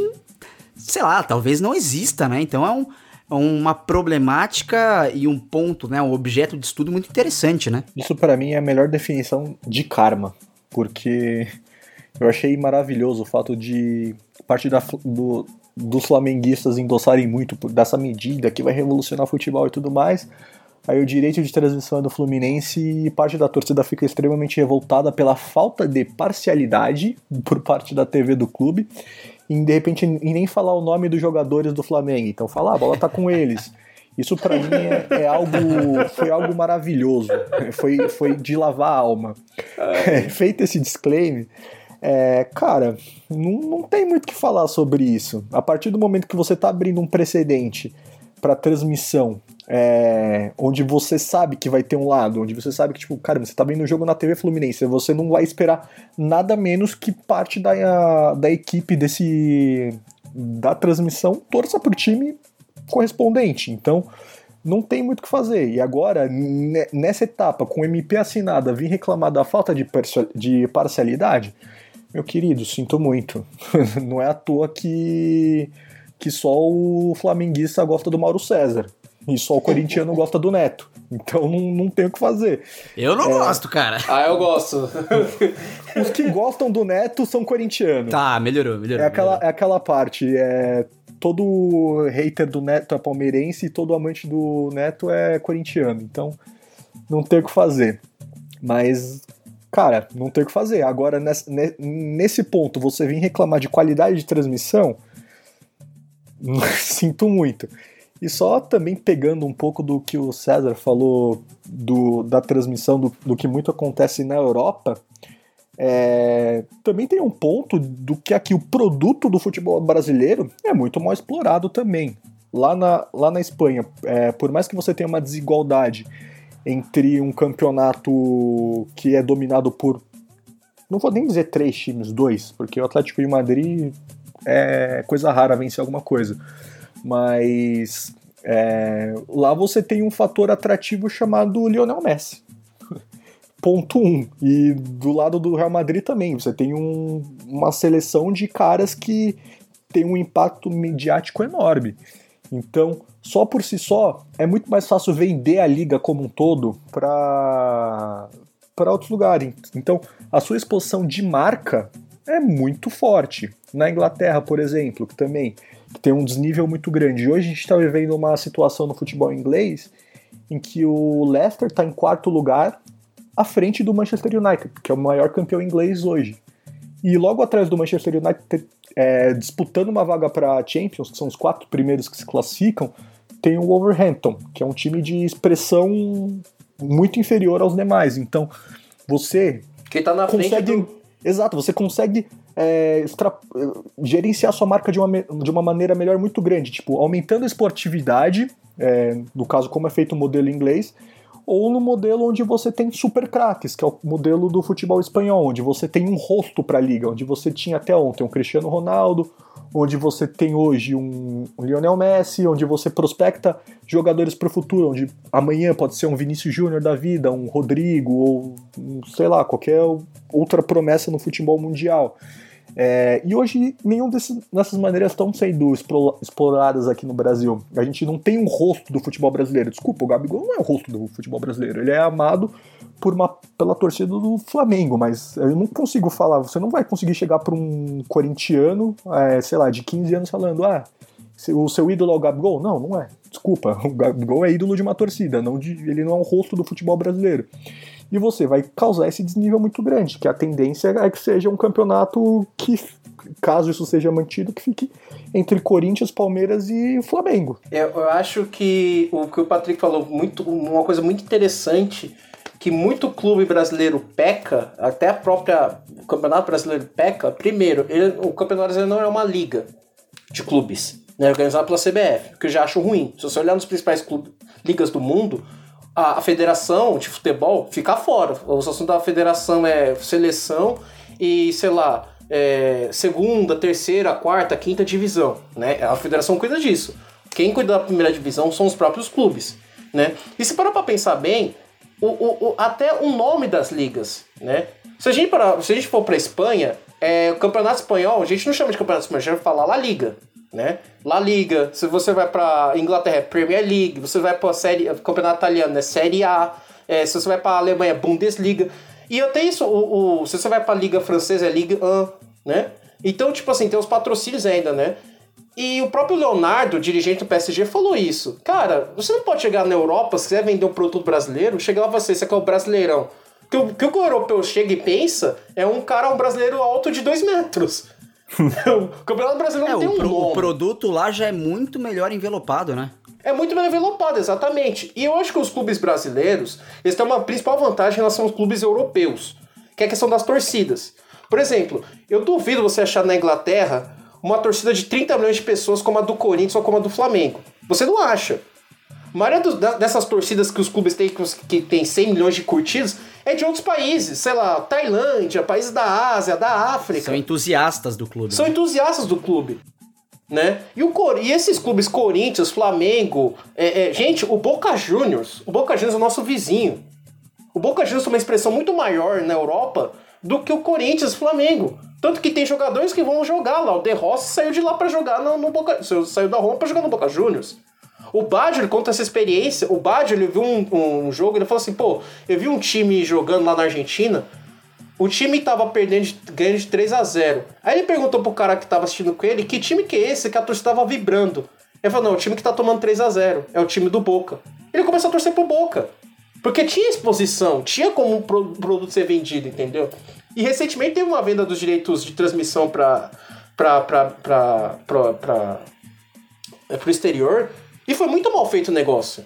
sei lá, talvez não exista, né? Então é um, é uma problemática e um ponto, né, um objeto de estudo muito interessante, né? Isso para mim é a melhor definição de karma, porque eu achei maravilhoso o fato de parte da, do, dos flamenguistas endossarem muito dessa medida que vai revolucionar o futebol e tudo mais. Aí o direito de transmissão é do Fluminense e parte da torcida fica extremamente revoltada pela falta de parcialidade por parte da TV do clube e de repente e nem falar o nome dos jogadores do Flamengo. Então falar, ah, a bola tá com eles. Isso para mim é, é, algo foi algo maravilhoso. Foi, foi de lavar a alma. É, <laughs> feito esse disclaimer, é, cara, não, não tem muito o que falar sobre isso. A partir do momento que você está abrindo um precedente para transmissão, é, onde você sabe que vai ter um lado, onde você sabe que, tipo, cara, você tá vendo um jogo na TV Fluminense, você não vai esperar nada menos que parte da, da equipe desse da transmissão torça pro time correspondente. Então, não tem muito o que fazer. E agora, nessa etapa, com o MP assinada, vir reclamar da falta de, de parcialidade, meu querido, sinto muito. <laughs> Não é à toa que, que só o flamenguista gosta do Mauro César. E só o corintiano gosta do Neto. Então não, não tem o que fazer. Eu não é... gosto, cara. Ah, eu gosto. <laughs> Os que gostam do Neto são corintianos. Tá, melhorou, melhorou. É aquela, melhorou. É aquela parte. É, todo hater do Neto é palmeirense e todo amante do Neto é corintiano. Então não tem o que fazer. Mas cara, não tem o que fazer. Agora, nesse, ponto, você vir reclamar de qualidade de transmissão, <laughs> Sinto muito. E só também pegando um pouco do que o César falou do, da transmissão do, do que muito acontece na Europa, é, também tem um ponto do que aqui o produto do futebol brasileiro é muito mal explorado também. Lá na, lá na Espanha, é, por mais que você tenha uma desigualdade entre um campeonato que é dominado por. Não vou nem dizer três times, dois, porque o Atlético de Madrid é coisa rara vencer alguma coisa mas é, lá você tem um fator atrativo chamado Lionel Messi. <laughs> Ponto um. E do lado do Real Madrid também, você tem um, uma seleção de caras que tem um impacto mediático enorme. Então, só por si só, é muito mais fácil vender a liga como um todo para para outros lugares. Então, a sua exposição de marca é muito forte. Na Inglaterra, por exemplo, que também tem um desnível muito grande. Hoje a gente está vivendo uma situação no futebol inglês em que o Leicester está em quarto lugar à frente do Manchester United, que é o maior campeão inglês hoje. E logo atrás do Manchester United, é, disputando uma vaga para Champions, que são os quatro primeiros que se classificam, tem o Wolverhampton, que é um time de expressão muito inferior aos demais. Então, você que tá na consegue, do... exato, você consegue é, extra, gerenciar sua marca de uma, de uma maneira melhor muito grande, tipo, aumentando a esportividade, é, no caso como é feito o modelo inglês, ou no modelo onde você tem super craques, que é o modelo do futebol espanhol, onde você tem um rosto para a liga, onde você tinha até ontem um Cristiano Ronaldo, onde você tem hoje um, um Lionel Messi, onde você prospecta jogadores para o futuro, onde amanhã pode ser um Vinícius Júnior da vida, um Rodrigo, ou um, sei lá, qualquer outra promessa no futebol mundial. É, e hoje nenhum desses, dessas maneiras estão sendo exploradas aqui no Brasil. A gente não tem um rosto do futebol brasileiro. Desculpa, o Gabigol não é o rosto do futebol brasileiro. Ele é amado por uma, pela torcida do Flamengo, mas eu não consigo falar. Você não vai conseguir chegar para um corintiano, é, sei lá, de 15 anos falando, ah, o seu ídolo é o Gabigol? Não, não é. Desculpa, <laughs> o Gabigol é ídolo de uma torcida, não de, ele não é o rosto do futebol brasileiro e você vai causar esse desnível muito grande, que a tendência é que seja um campeonato que, caso isso seja mantido, que fique entre Corinthians, Palmeiras e Flamengo. Eu, eu acho que o que o Patrick falou, muito, uma coisa muito interessante, que muito clube brasileiro peca, até a própria o Campeonato Brasileiro peca, primeiro, ele, o Campeonato Brasileiro não é uma liga de clubes, né, organizado pela CBF, que eu já acho ruim. Se você olhar nos principais clubes, ligas do mundo, a, a federação de futebol fica fora. O assunto da federação é seleção e, sei lá, é, segunda, terceira, quarta, quinta divisão. Né? A federação cuida disso. Quem cuida da primeira divisão são os próprios clubes. Né? E se parar pra pensar bem, o, o, o, até o nome das ligas, né? Se a gente, para, se a gente for pra Espanha, é, o campeonato espanhol, a gente não chama de campeonato espanhol, a gente vai falar La Liga né? La Liga, se você vai para Inglaterra, é Premier League, você vai para série, campeonato italiano, é Série A, é, se você vai para Alemanha, é Bundesliga. E tenho isso, o, o, se você vai para a Liga Francesa, é Ligue 1, né? Então, tipo assim, tem os patrocínios ainda, né? E o próprio Leonardo, dirigente do PSG, falou isso. Cara, você não pode chegar na Europa, se quiser vender um produto brasileiro, chegar lá você, você quer o brasileirão. O que o, que o europeu chega e pensa é um cara, um brasileiro alto de 2 metros. <laughs> o Campeonato Brasileiro é, tem um pro, nome. O produto lá já é muito melhor envelopado, né? É muito melhor envelopado, exatamente. E eu acho que os clubes brasileiros, eles têm uma principal vantagem em relação aos clubes europeus, que é a questão das torcidas. Por exemplo, eu duvido você achar na Inglaterra uma torcida de 30 milhões de pessoas como a do Corinthians ou como a do Flamengo. Você não acha. A maioria dos, dessas torcidas que os clubes têm, que tem 100 milhões de curtidas, é de outros países, sei lá, Tailândia, países da Ásia, da África. São entusiastas do clube. São né? entusiastas do clube. Né? E, o, e esses clubes, Corinthians, Flamengo, é, é, gente, o Boca Juniors, o Boca Juniors é o nosso vizinho. O Boca Juniors tem uma expressão muito maior na Europa do que o Corinthians Flamengo. Tanto que tem jogadores que vão jogar lá. O De Rossi saiu de lá para jogar no, no Boca... Saiu da Roma para jogar no Boca Juniors. O Baggio conta essa experiência. O Baggio ele viu um, um jogo ele falou assim: pô, eu vi um time jogando lá na Argentina. O time tava perdendo, ganhando de 3 a 0 Aí ele perguntou pro cara que tava assistindo com ele: que time que é esse? Que a torcida tava vibrando. Ele falou: não, o time que tá tomando 3 a 0 é o time do Boca. Ele começou a torcer pro Boca. Porque tinha exposição, tinha como o produto ser vendido, entendeu? E recentemente teve uma venda dos direitos de transmissão pra é, pro exterior e foi muito mal feito o negócio.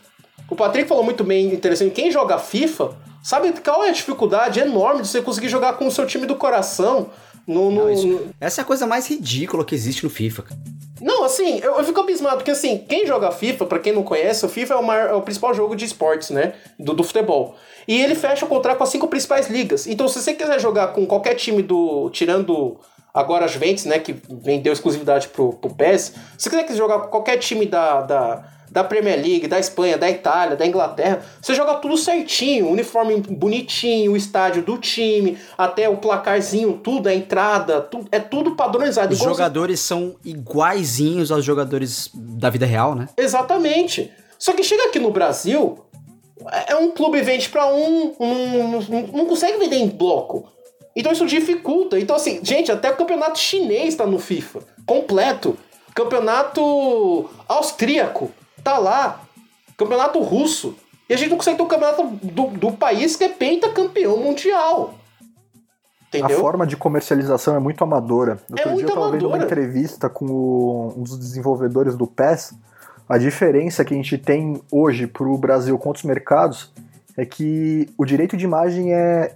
O Patrick falou muito bem, interessante. Quem joga FIFA sabe qual é a dificuldade enorme de você conseguir jogar com o seu time do coração. No, no, Não, isso- essa é a coisa mais ridícula que existe no FIFA. cara. Não, assim, eu, eu fico abismado, porque assim, quem joga FIFA, pra quem não conhece, o FIFA é o, maior- é o principal jogo de esportes, né? Do, do futebol. E ele fecha o contrato com as cinco principais ligas. Então, se você quiser jogar com qualquer time do. Tirando agora a Juventus, né? Que vendeu exclusividade pro, pro PES. Se você quiser jogar com qualquer time da. da da Premier League, da Espanha, da Itália, da Inglaterra, você joga tudo certinho, uniforme bonitinho, o estádio do time, até o placarzinho, tudo, a entrada, tudo, é tudo padronizado. Os jogadores são iguaizinhos aos jogadores da vida real, né? Exatamente. Só que chega aqui no Brasil, é é um clube vende pra um, um- não- não consegue vender em bloco. Então isso dificulta. Então, assim, gente, até o campeonato chinês tá no FIFA. Completo. Campeonato austríaco tá lá. Campeonato russo. E a gente não consegue ter o campeonato do, do país que é pentacampeão mundial. A Entendeu? forma de comercialização é muito amadora. Outro muito dia eu tava vendo uma amadora. entrevista com o- um dos desenvolvedores do PES. A diferença que a gente tem hoje para o Brasil com outros mercados é que o direito de imagem é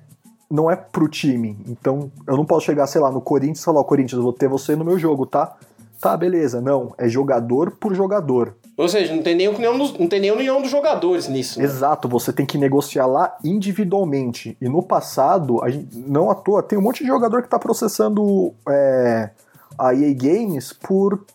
não é pro time. Então eu não posso chegar, sei lá, no Corinthians e falar, Corinthians, eu vou ter você no meu jogo, tá? Tá, beleza. Não, é jogador por jogador. Ou seja, não tem nenhum, nenhum dos- não tem nenhum, nenhum dos jogadores nisso. né? Exato, você tem que negociar lá individualmente. E no passado, a gente, não à toa, tem um monte de jogador que tá processando é, a EA Games por,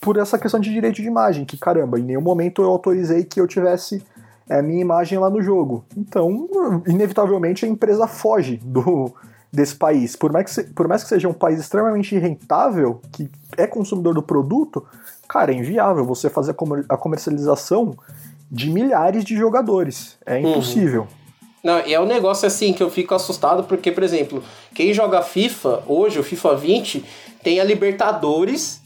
por essa questão de direito de imagem. Que caramba, em nenhum momento eu autorizei que eu tivesse é, minha imagem lá no jogo. Então, inevitavelmente, a empresa foge do desse país. Por mais, que se- por mais que seja um país extremamente rentável, que é consumidor do produto, cara, é inviável você fazer a comer- a comercialização de milhares de jogadores. É impossível. Não, e é um negócio assim que eu fico assustado, porque, por exemplo, quem joga FIFA, hoje, o FIFA 20, tem a Libertadores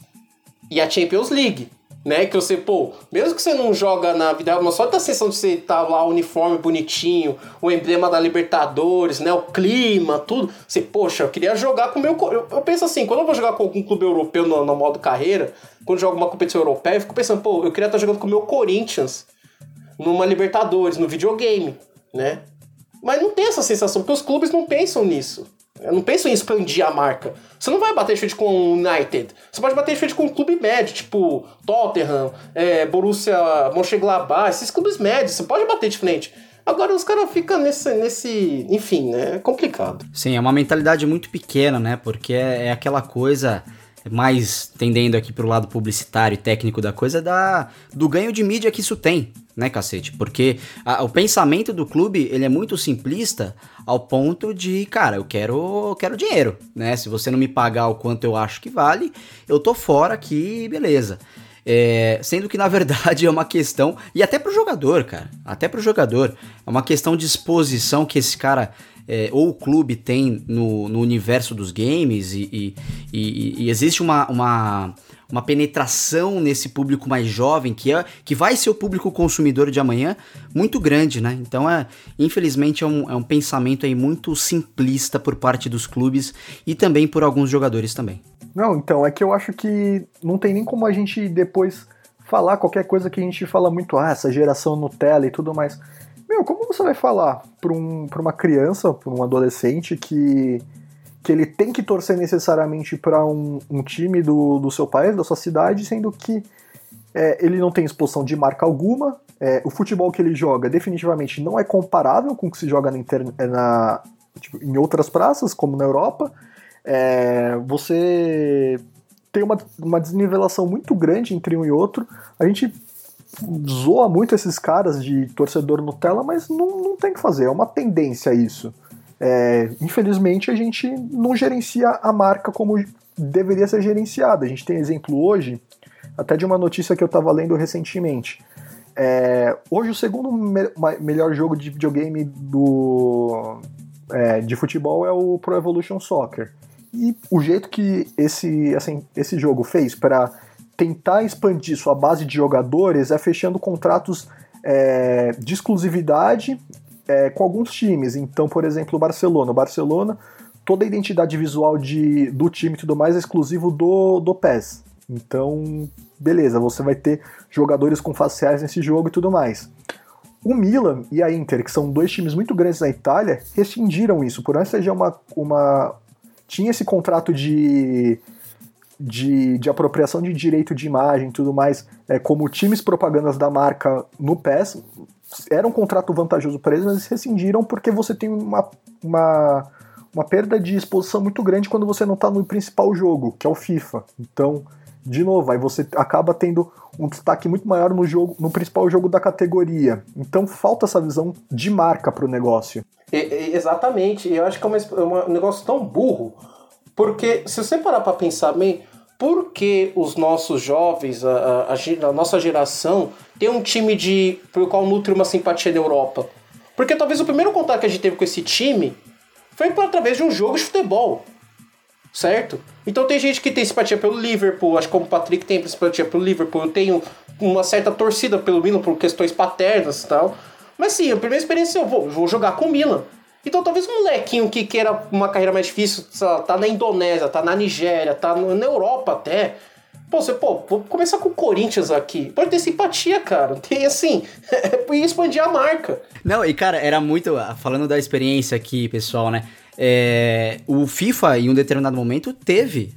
e a Champions League. Né? Que você, pô, mesmo que você não joga na vida real, mas só da sensação de você tá lá, o uniforme bonitinho, o emblema da Libertadores, né? O clima, tudo. Você, poxa, eu queria jogar com o meu. Eu, eu penso assim, quando eu vou jogar com algum clube europeu no, no modo carreira, quando jogo uma competição europeia, eu fico pensando, pô, eu queria estar jogando com o meu Corinthians numa Libertadores, no videogame, né? Mas não tem essa sensação, porque os clubes não pensam nisso. Não pensam em expandir a marca. Você não vai bater de frente com o United. Você pode bater de frente com um clube médio, tipo Tottenham, é, Borussia Mönchengladbach, esses clubes médios. Você pode bater de frente. Agora os caras ficam nesse, nesse... Enfim, né? É complicado. Sim, é uma mentalidade muito pequena, né? Porque é, é aquela coisa mais tendendo aqui pro lado publicitário e técnico da coisa da do ganho de mídia que isso tem, né, cacete? Porque a- o pensamento do clube, ele é muito simplista ao ponto de, cara, eu quero, eu quero dinheiro, né? Se você não me pagar o quanto eu acho que vale, eu tô fora aqui, beleza. É, sendo que na verdade <laughs> é uma questão, e até pro jogador, cara, até pro jogador, é uma questão de exposição que esse cara é, ou o clube tem no, no universo dos games e, e, e- e existe uma, uma, uma penetração nesse público mais jovem que, é, que vai ser o público consumidor de amanhã muito grande, né? Então, é, infelizmente, é um, é um pensamento aí muito simplista por parte dos clubes e também por alguns jogadores também. Não, então, é que eu acho que não tem nem como a gente depois falar qualquer coisa que a gente fala muito, ah, essa geração Nutella e tudo mais. Meu, como você vai falar para um, pra uma criança, para um adolescente que, que ele tem que torcer necessariamente para um, um time do, do seu país, da sua cidade, sendo que é, ele não tem exposição de marca alguma, é, o futebol que ele joga definitivamente não é comparável com o que se joga na, inter- na, tipo, em outras praças, como na Europa. É, você tem uma, uma desnivelação muito grande entre um e outro. A gente zoa muito esses caras de torcedor Nutella, mas não, não tem que fazer, é uma tendência isso. É, infelizmente a gente não gerencia a marca como deveria ser gerenciada. A gente tem exemplo hoje, até de uma notícia que eu estava lendo recentemente. É, hoje o segundo me- melhor jogo de videogame do, é, de futebol é o Pro Evolution Soccer. E o jeito que esse, assim, esse jogo fez para tentar expandir sua base de jogadores é fechando contratos é, de exclusividade é, com alguns times. Então, por exemplo, o Barcelona. O Barcelona, toda a identidade visual de, do time e tudo mais é exclusivo do, do PES. Então, beleza, você vai ter jogadores com faciais nesse jogo e tudo mais. O Milan e a Inter, que são dois times muito grandes na Itália, rescindiram isso. Por mais que seja uma, uma. Tinha esse contrato de, de, de apropriação de direito de imagem e tudo mais, é, como times propagandas da marca no PES, era um contrato vantajoso para eles, mas eles rescindiram porque você tem uma, uma, uma perda de exposição muito grande quando você não está no principal jogo, que é o FIFA. Então, de novo, aí você acaba tendo um destaque muito maior no jogo, no principal jogo da categoria. Então falta essa visão de marca para o negócio. exatamente. Eu acho que é, é um negócio tão burro, porque se você parar para pensar bem, por que os nossos jovens, a, a, a, nossa geração, tem um time de pelo qual nutre uma simpatia na Europa? Porque talvez o primeiro contato que a gente teve com esse time foi por através de um jogo de futebol certo? Então tem gente que tem simpatia pelo Liverpool, acho que como o Patrick tem simpatia pelo Liverpool, eu tenho uma certa torcida pelo Milan por questões paternas e tal. Mas sim, a primeira experiência eu vou, vou jogar com o Milan. Então talvez um molequinho que queira uma carreira mais difícil, lá, tá na Indonésia, tá na Nigéria, tá na Europa até. Pô, você, pô, vou começar com o Corinthians aqui. Pode ter simpatia, cara. <laughs> Tem assim, <laughs> e expandir a marca. Não, e cara, era muito. Falando da experiência aqui, pessoal, né? É, o FIFA, em um determinado momento, teve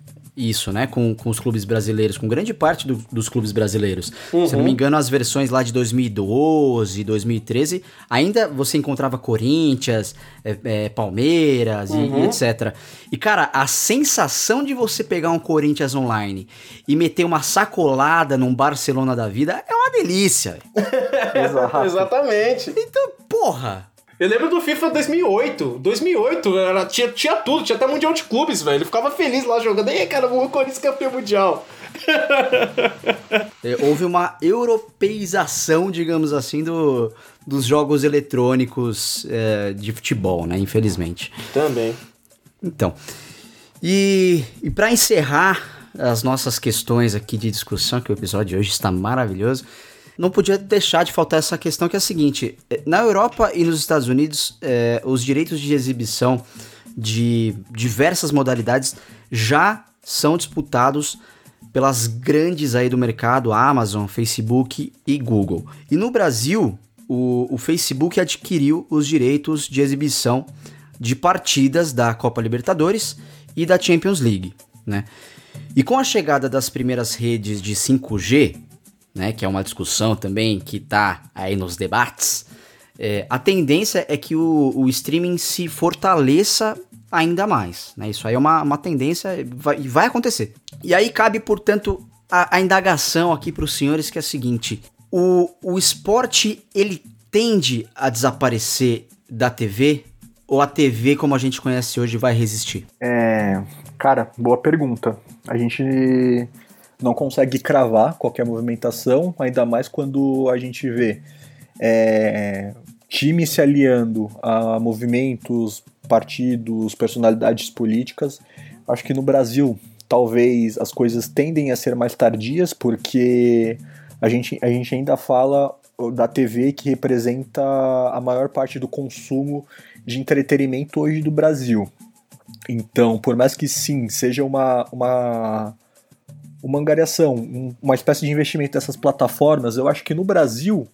isso, né? Com, com os clubes brasileiros, com grande parte do, dos clubes brasileiros. Uhum. Se não me engano, as versões lá de 2012, 2013, ainda você encontrava Corinthians, é, é, Palmeiras uhum. e, e, etc. E, cara, a sensação de você pegar um Corinthians online e meter uma sacolada num Barcelona da vida é uma delícia. <laughs> Exatamente. Então, porra, eu lembro do FIFA 2008. 2008, era, tinha, tinha tudo, tinha até Mundial de Clubes, velho. Ele ficava feliz lá jogando. E aí, cara, o Corinthians campeão mundial. <laughs> É, houve uma europeização, digamos assim, do, dos jogos eletrônicos é, de futebol, né? Infelizmente. Também. Então. E, e para encerrar as nossas questões aqui de discussão, que o episódio de hoje está maravilhoso não podia deixar de faltar essa questão que é a seguinte: eh, na Europa e nos Estados Unidos, é, os direitos de exibição de diversas modalidades já são disputados pelas grandes aí do mercado, Amazon, Facebook e Google. E no Brasil, o, o Facebook adquiriu os direitos de exibição de partidas da Copa Libertadores e da Champions League, né? E com a chegada das primeiras redes de 5G, né, que é uma discussão também que está aí nos debates, é, a tendência é que o, o, streaming se fortaleça ainda mais. Né? Isso aí é uma, uma tendência e vai, vai, acontecer. E aí cabe, portanto, a, a indagação aqui para os senhores que é a seguinte: o, o esporte ele tende a desaparecer da TV ou a TV como a gente conhece hoje vai resistir? É, cara, boa pergunta. A gente não consegue cravar qualquer movimentação, ainda mais quando a gente vê é, times se aliando a movimentos, partidos, personalidades políticas. Acho que no Brasil talvez as coisas tendem a ser mais tardias, porque a gente, a gente ainda fala da TV que representa a maior parte do consumo de entretenimento hoje do Brasil. Então, por mais que sim, seja uma, uma uma angariação, um, uma espécie de investimento dessas plataformas, eu acho que no Brasil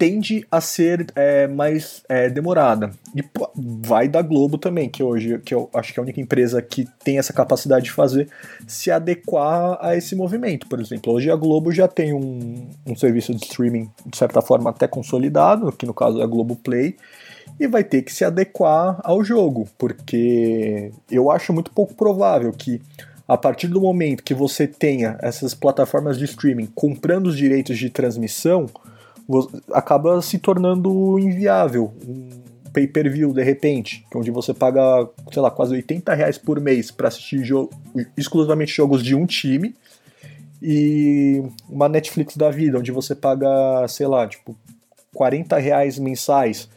tende a ser é, mais é, demorada. E pô, vai da Globo também, que hoje que eu acho que é a única empresa que tem essa capacidade de fazer, se adequar a esse movimento. Por exemplo, hoje a Globo já tem um, um serviço de streaming, de certa forma, até consolidado, que no caso é a Globo Play, e vai ter que se adequar ao jogo, porque eu acho muito pouco provável que a partir do momento que você tenha essas plataformas de streaming comprando os direitos de transmissão, acaba se tornando inviável um pay-per-view de repente, onde você paga, sei lá, quase 80 reais por mês para assistir exclusivamente jogos de um time e uma Netflix da vida, onde você paga, sei lá, tipo 40 reais mensais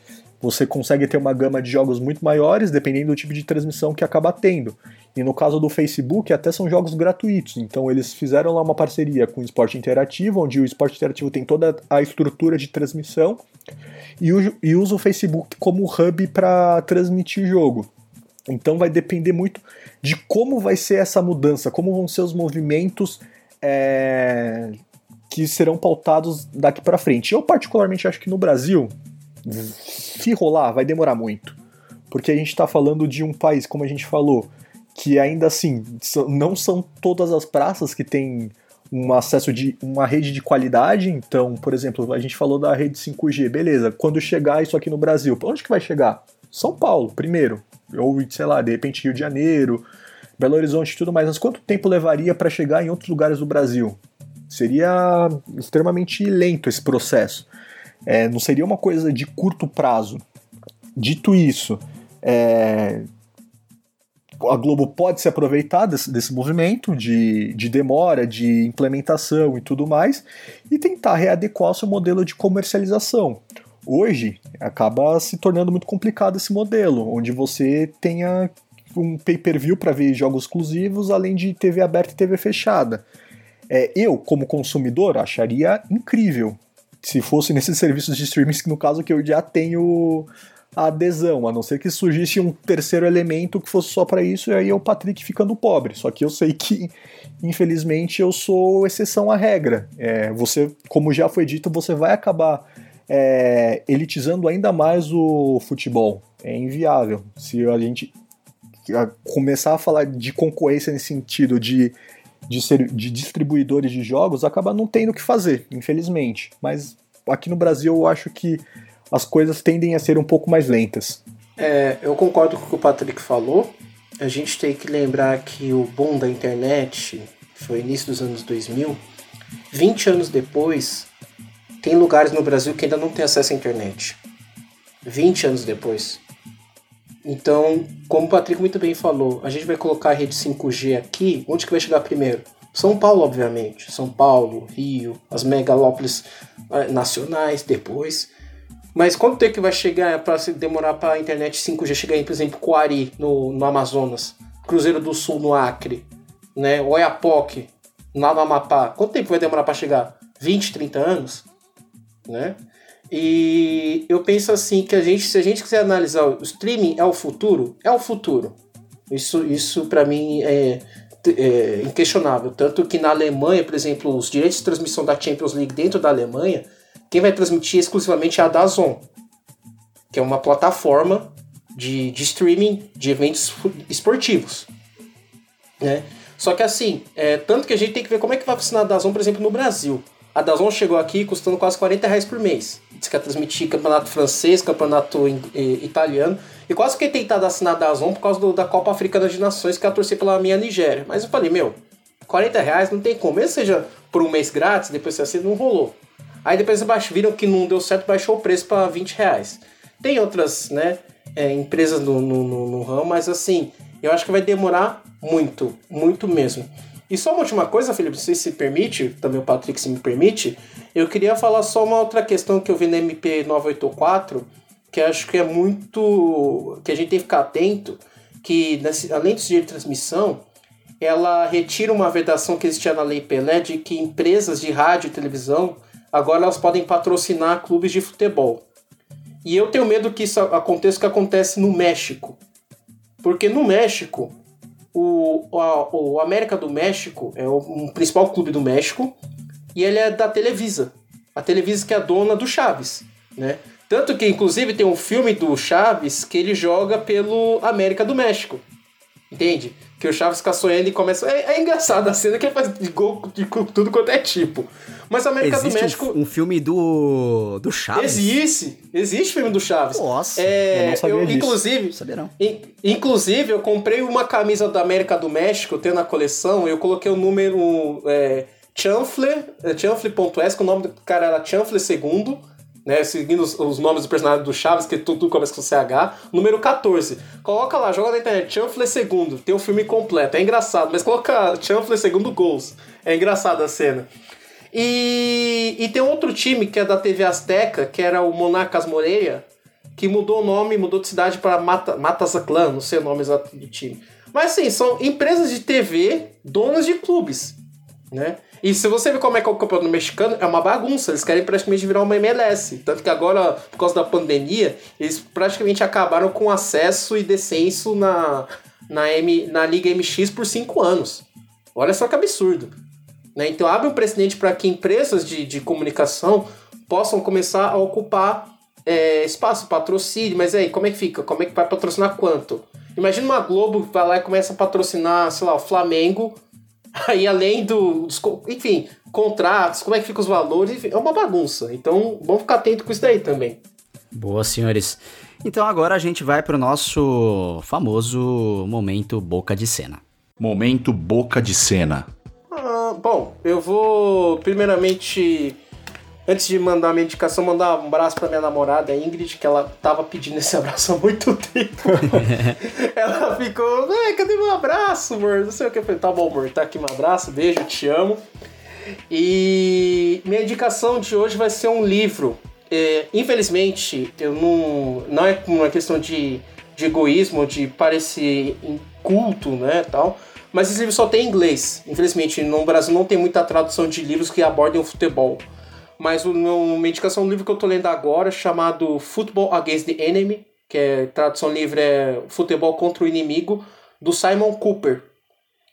você consegue ter uma gama de jogos muito maiores, dependendo do tipo de transmissão que acaba tendo. E no caso do Facebook, até são jogos gratuitos. Então eles fizeram lá uma parceria com o Esporte Interativo, onde o Esporte Interativo tem toda a estrutura de transmissão e, usa o Facebook como hub para transmitir jogo. Então vai depender muito de como vai ser essa mudança, como vão ser os movimentos é, que serão pautados daqui para frente. Eu, particularmente, acho que no Brasil, se rolar, vai demorar muito. Porque a gente está falando de um país, como a gente falou, que ainda assim não são todas as praças que têm um acesso de uma rede de qualidade. Então, por exemplo, a gente falou da rede 5G, beleza. Quando chegar isso aqui no Brasil, para onde que vai chegar? São Paulo, primeiro. Ou, sei lá, de repente Rio de Janeiro, Belo Horizonte e tudo mais. Mas quanto tempo levaria para chegar em outros lugares do Brasil? Seria extremamente lento esse processo. É, não seria uma coisa de curto prazo. Dito isso, é, a Globo pode se aproveitar desse, desse movimento de, de demora, de implementação e tudo mais, e tentar readequar o seu modelo de comercialização. Hoje acaba se tornando muito complicado esse modelo, onde você tenha um pay-per-view para ver jogos exclusivos, além de TV aberta e TV fechada. É, eu, como consumidor, acharia incrível se fosse nesses serviços de streaming, no caso que eu já tenho a adesão, a não ser que surgisse um terceiro elemento que fosse só para isso, e aí é o Patrick ficando pobre. Só que eu sei que, infelizmente, eu sou exceção à regra. É, você, como já foi dito, você vai acabar é, elitizando ainda mais o futebol. É inviável. Se a gente começar a falar de concorrência nesse sentido de, de, ser, de distribuidores de jogos, acaba não tendo o que fazer, infelizmente. Mas aqui no Brasil eu acho que as coisas tendem a ser um pouco mais lentas. É, eu concordo com o que o Patrick falou. A gente tem que lembrar que o boom da internet foi início dos anos 2000. 20 anos depois, tem lugares no Brasil que ainda não tem acesso à internet. 20 anos depois. Então, como o Patrick muito bem falou, a gente vai colocar a rede 5G aqui, onde que vai chegar primeiro? São Paulo, obviamente. São Paulo, Rio, as megalópolis eh, nacionais depois. Mas quanto tempo que vai chegar para demorar para a internet 5G chegar em, por exemplo, Coari, no, no Amazonas, Cruzeiro do Sul, no Acre, né? Oiapoque, lá no Amapá? Quanto tempo vai demorar para chegar? 20, 30 anos? Né? E eu penso assim que a gente, se a gente quiser analisar o streaming é o futuro, é o futuro. Isso, isso para mim é, é inquestionável. Tanto que na Alemanha, por exemplo, os direitos de transmissão da Champions League dentro da Alemanha quem vai transmitir exclusivamente é a Dazon, que é uma plataforma de, de streaming de eventos esportivos. Né? Só que assim, é, tanto que a gente tem que ver como é que vai funcionar a Dazon, por exemplo, no Brasil. A Dazon chegou aqui custando quase 40 reais por mês. Diz que ia transmitir campeonato francês, campeonato italiano. E quase que tentado assinar a Dazon por causa do, da Copa Africana de Nações, que ia torcer pela minha Nigéria. Mas eu falei, meu, 40 reais não tem como. Mesmo seja por um mês grátis, depois você assina, não rolou. Aí depois viram que não deu certo, baixou o preço para 20 reais. Tem outras, né, é, empresas no, no, no, no ramo, mas assim, eu acho que vai demorar muito, muito mesmo. E só uma última coisa, Felipe, se se permite, também o Patrick se me permite, eu queria falar só uma outra questão que eu vi na MP 984, que acho que é muito. que a gente tem que ficar atento, que nesse, além do direito de transmissão, ela retira uma vedação que existia na Lei Pelé de que empresas de rádio e televisão agora elas podem patrocinar clubes de futebol. E eu tenho medo que isso aconteça que acontece no México. Porque no México, o, o América do México é o, um principal clube do México e ele é da Televisa. A Televisa que é a dona do Chaves, né? Tanto que, inclusive, tem um filme do Chaves que ele joga pelo América do México. Entende? Que o Chaves fica sonhando e começa. É, é engraçado a cena que ele faz de gol de tudo quanto é tipo. Mas a América existe do México. Um, um, filme do. do Chaves? Existe! Existe filme do Chaves. Nossa! É, eu não sabia eu, disso. Inclusive, sabia não. In, inclusive, eu comprei uma camisa da América do México, tenho na coleção, eu coloquei o número. É, Chanfler, é, Chanfler.s, que o nome do cara era Chanfler II né? Seguindo os, os, nomes do personagem do Chaves, que tudo, tudo começa com CH. Número 14. Coloca lá, joga na internet, Chanfler segundo. Tem o um filme completo. É engraçado, mas coloca Chanfler segundo gols. É engraçado a cena. E, e tem outro time que é da TV Azteca, que era o Monarcas Moreira, que mudou o nome, mudou de cidade para Mata, Matazaclan, não sei o nome exato do time. Mas assim, são empresas de TV donas de clubes, né? E se você ver como é que é o campeonato mexicano, é uma bagunça. Eles querem praticamente virar uma MLS. Tanto que agora, por causa da pandemia, eles praticamente acabaram com acesso e descenso na, na, M, na Liga MX por cinco anos. Olha só que absurdo. Né? Então abre um precedente para que empresas de, de comunicação possam começar a ocupar é, espaço, patrocínio, mas aí, como é que fica? Como é que vai patrocinar quanto? Imagina uma Globo que vai lá e começa a patrocinar, sei lá, o Flamengo, <laughs> aí além do, dos, enfim, contratos, como é que ficam os valores, enfim, é uma bagunça. Então, vamos ficar atento com isso daí também. Boa, senhores. Então agora a gente vai para o nosso famoso momento boca de cena. Momento boca de cena. Ah, bom, eu vou primeiramente Antes de mandar a minha indicação, mandar um abraço pra minha namorada, Ingrid, que ela tava pedindo esse abraço há muito tempo. <laughs> ela ficou, cadê meu abraço, amor? Não sei o que. Eu falei, tá bom, amor, tá aqui meu abraço, beijo, te amo. E minha indicação de hoje vai ser um livro. É, infelizmente, eu não. Não é uma questão de, de egoísmo, de parecer inculto, né, tal. Mas esse livro só tem em inglês. Infelizmente, no Brasil não tem muita tradução de livros que abordem o futebol. Mas uma indicação, um livro que eu tô lendo agora, chamado Football Against the Enemy, que é tradução livre é Futebol contra o Inimigo, do Simon Cooper.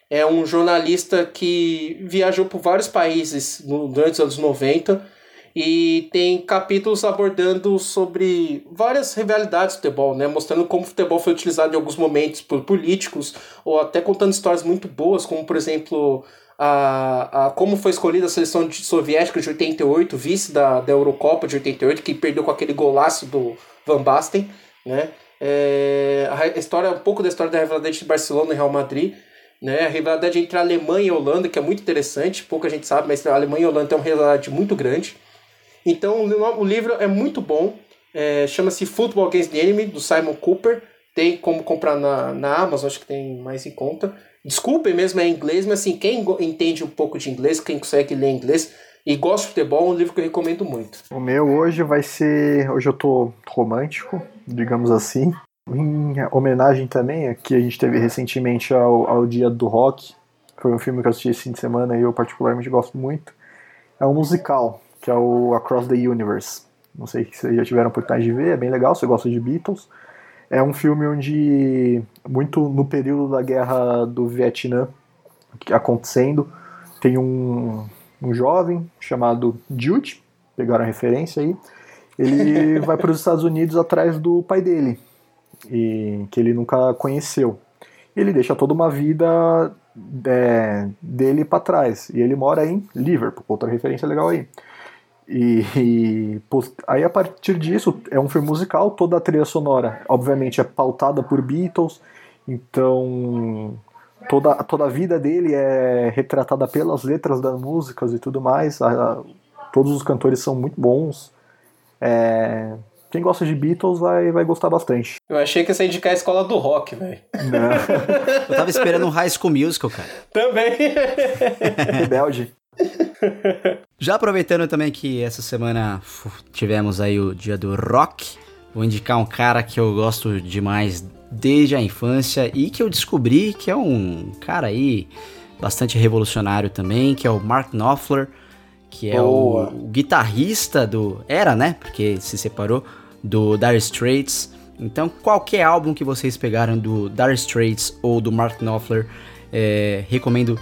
É um jornalista que viajou por vários países durante os anos 90 e tem capítulos abordando sobre várias rivalidades do futebol, né? mostrando como o futebol foi utilizado em alguns momentos por políticos ou até contando histórias muito boas, como por exemplo a, a como foi escolhida a seleção soviética de 88, vice da, da Eurocopa de 88, que perdeu com aquele golaço do Van Basten, né? É, a história, um pouco da história da rivalidade de Barcelona e Real Madrid, né? A rivalidade entre a Alemanha e a Holanda, que é muito interessante, pouca gente sabe, mas a Alemanha e a Holanda tem uma rivalidade muito grande. Então, o livro é muito bom, é, chama-se Football Against the Enemy, do Simon Cooper, tem como comprar na, na Amazon, acho que tem mais em conta. Desculpem mesmo, é inglês, mas assim, quem entende um pouco de inglês, quem consegue ler inglês e gosta de futebol, é um livro que eu recomendo muito. O meu hoje vai ser. Hoje eu tô romântico, digamos assim. Em homenagem também, que a gente teve recentemente ao, ao Dia do Rock. Foi um filme que eu assisti esse fim de semana e eu particularmente gosto muito. É um musical, que é o Across the Universe. Não sei se vocês já tiveram a oportunidade de ver, é bem legal, você gosta de Beatles. É um filme onde, muito no período da guerra do Vietnã acontecendo, tem um, um jovem chamado Jude, pegaram a referência aí, ele <laughs> vai para os Estados Unidos atrás do pai dele, e que ele nunca conheceu. Ele deixa toda uma vida é, dele para trás, e ele mora em Liverpool, outra referência legal aí. E, e aí a partir disso é um filme musical, toda a trilha sonora, obviamente, é pautada por Beatles, então toda, toda a vida dele é retratada pelas letras das músicas e tudo mais. A, a, todos os cantores são muito bons. É, quem gosta de Beatles vai, vai gostar bastante. Eu achei que ia indicar a escola do rock, velho. <laughs> Eu tava esperando um High School Musical, cara. Também. <laughs> Rebelde. <laughs> Já aproveitando também que essa semana tivemos aí o dia do rock, vou indicar um cara que eu gosto demais desde a infância e que eu descobri que é um cara aí bastante revolucionário também, que é o Mark Knopfler, que é o, o, guitarrista do era, né? Porque se separou do Dire Straits. Então, qualquer álbum que vocês pegaram do Dire Straits ou do Mark Knopfler, é, recomendo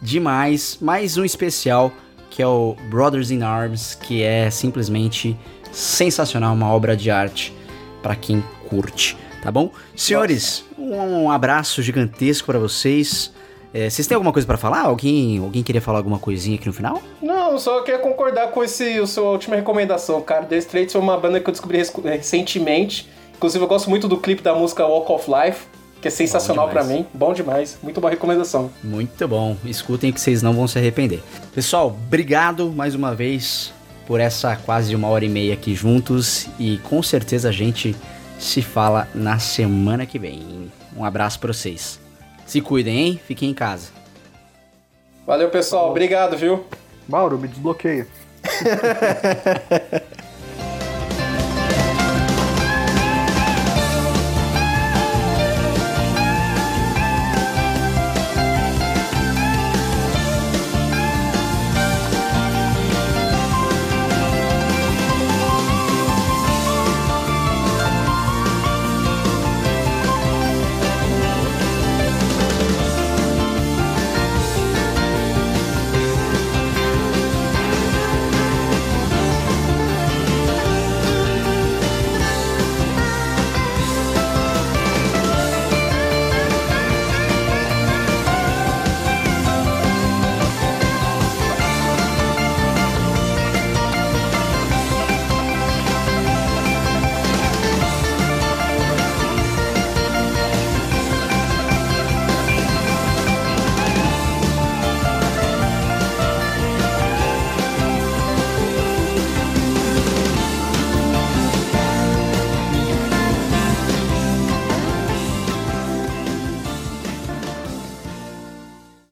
demais. Mais um especial que é o Brothers in Arms, que é simplesmente sensacional, uma obra de arte para quem curte, tá bom? Senhores, um, abraço gigantesco para vocês. É, vocês têm alguma coisa para falar? Alguém, alguém queria falar alguma coisinha aqui no final? Não, só queria concordar com esse, a sua última recomendação, cara. The Straits foi uma banda que eu descobri recentemente. Inclusive, eu gosto muito do clipe da música Walk of Life que é sensacional para mim. Bom demais. Muito boa recomendação. Muito bom. Escutem que vocês não vão se arrepender. Pessoal, obrigado mais uma vez por essa quase uma hora e meia aqui juntos e com certeza a gente se fala na semana que vem. Um abraço para vocês. Se cuidem, hein? Fiquem em casa. Valeu, pessoal. Obrigado, viu? Mauro, me desbloqueia. <laughs>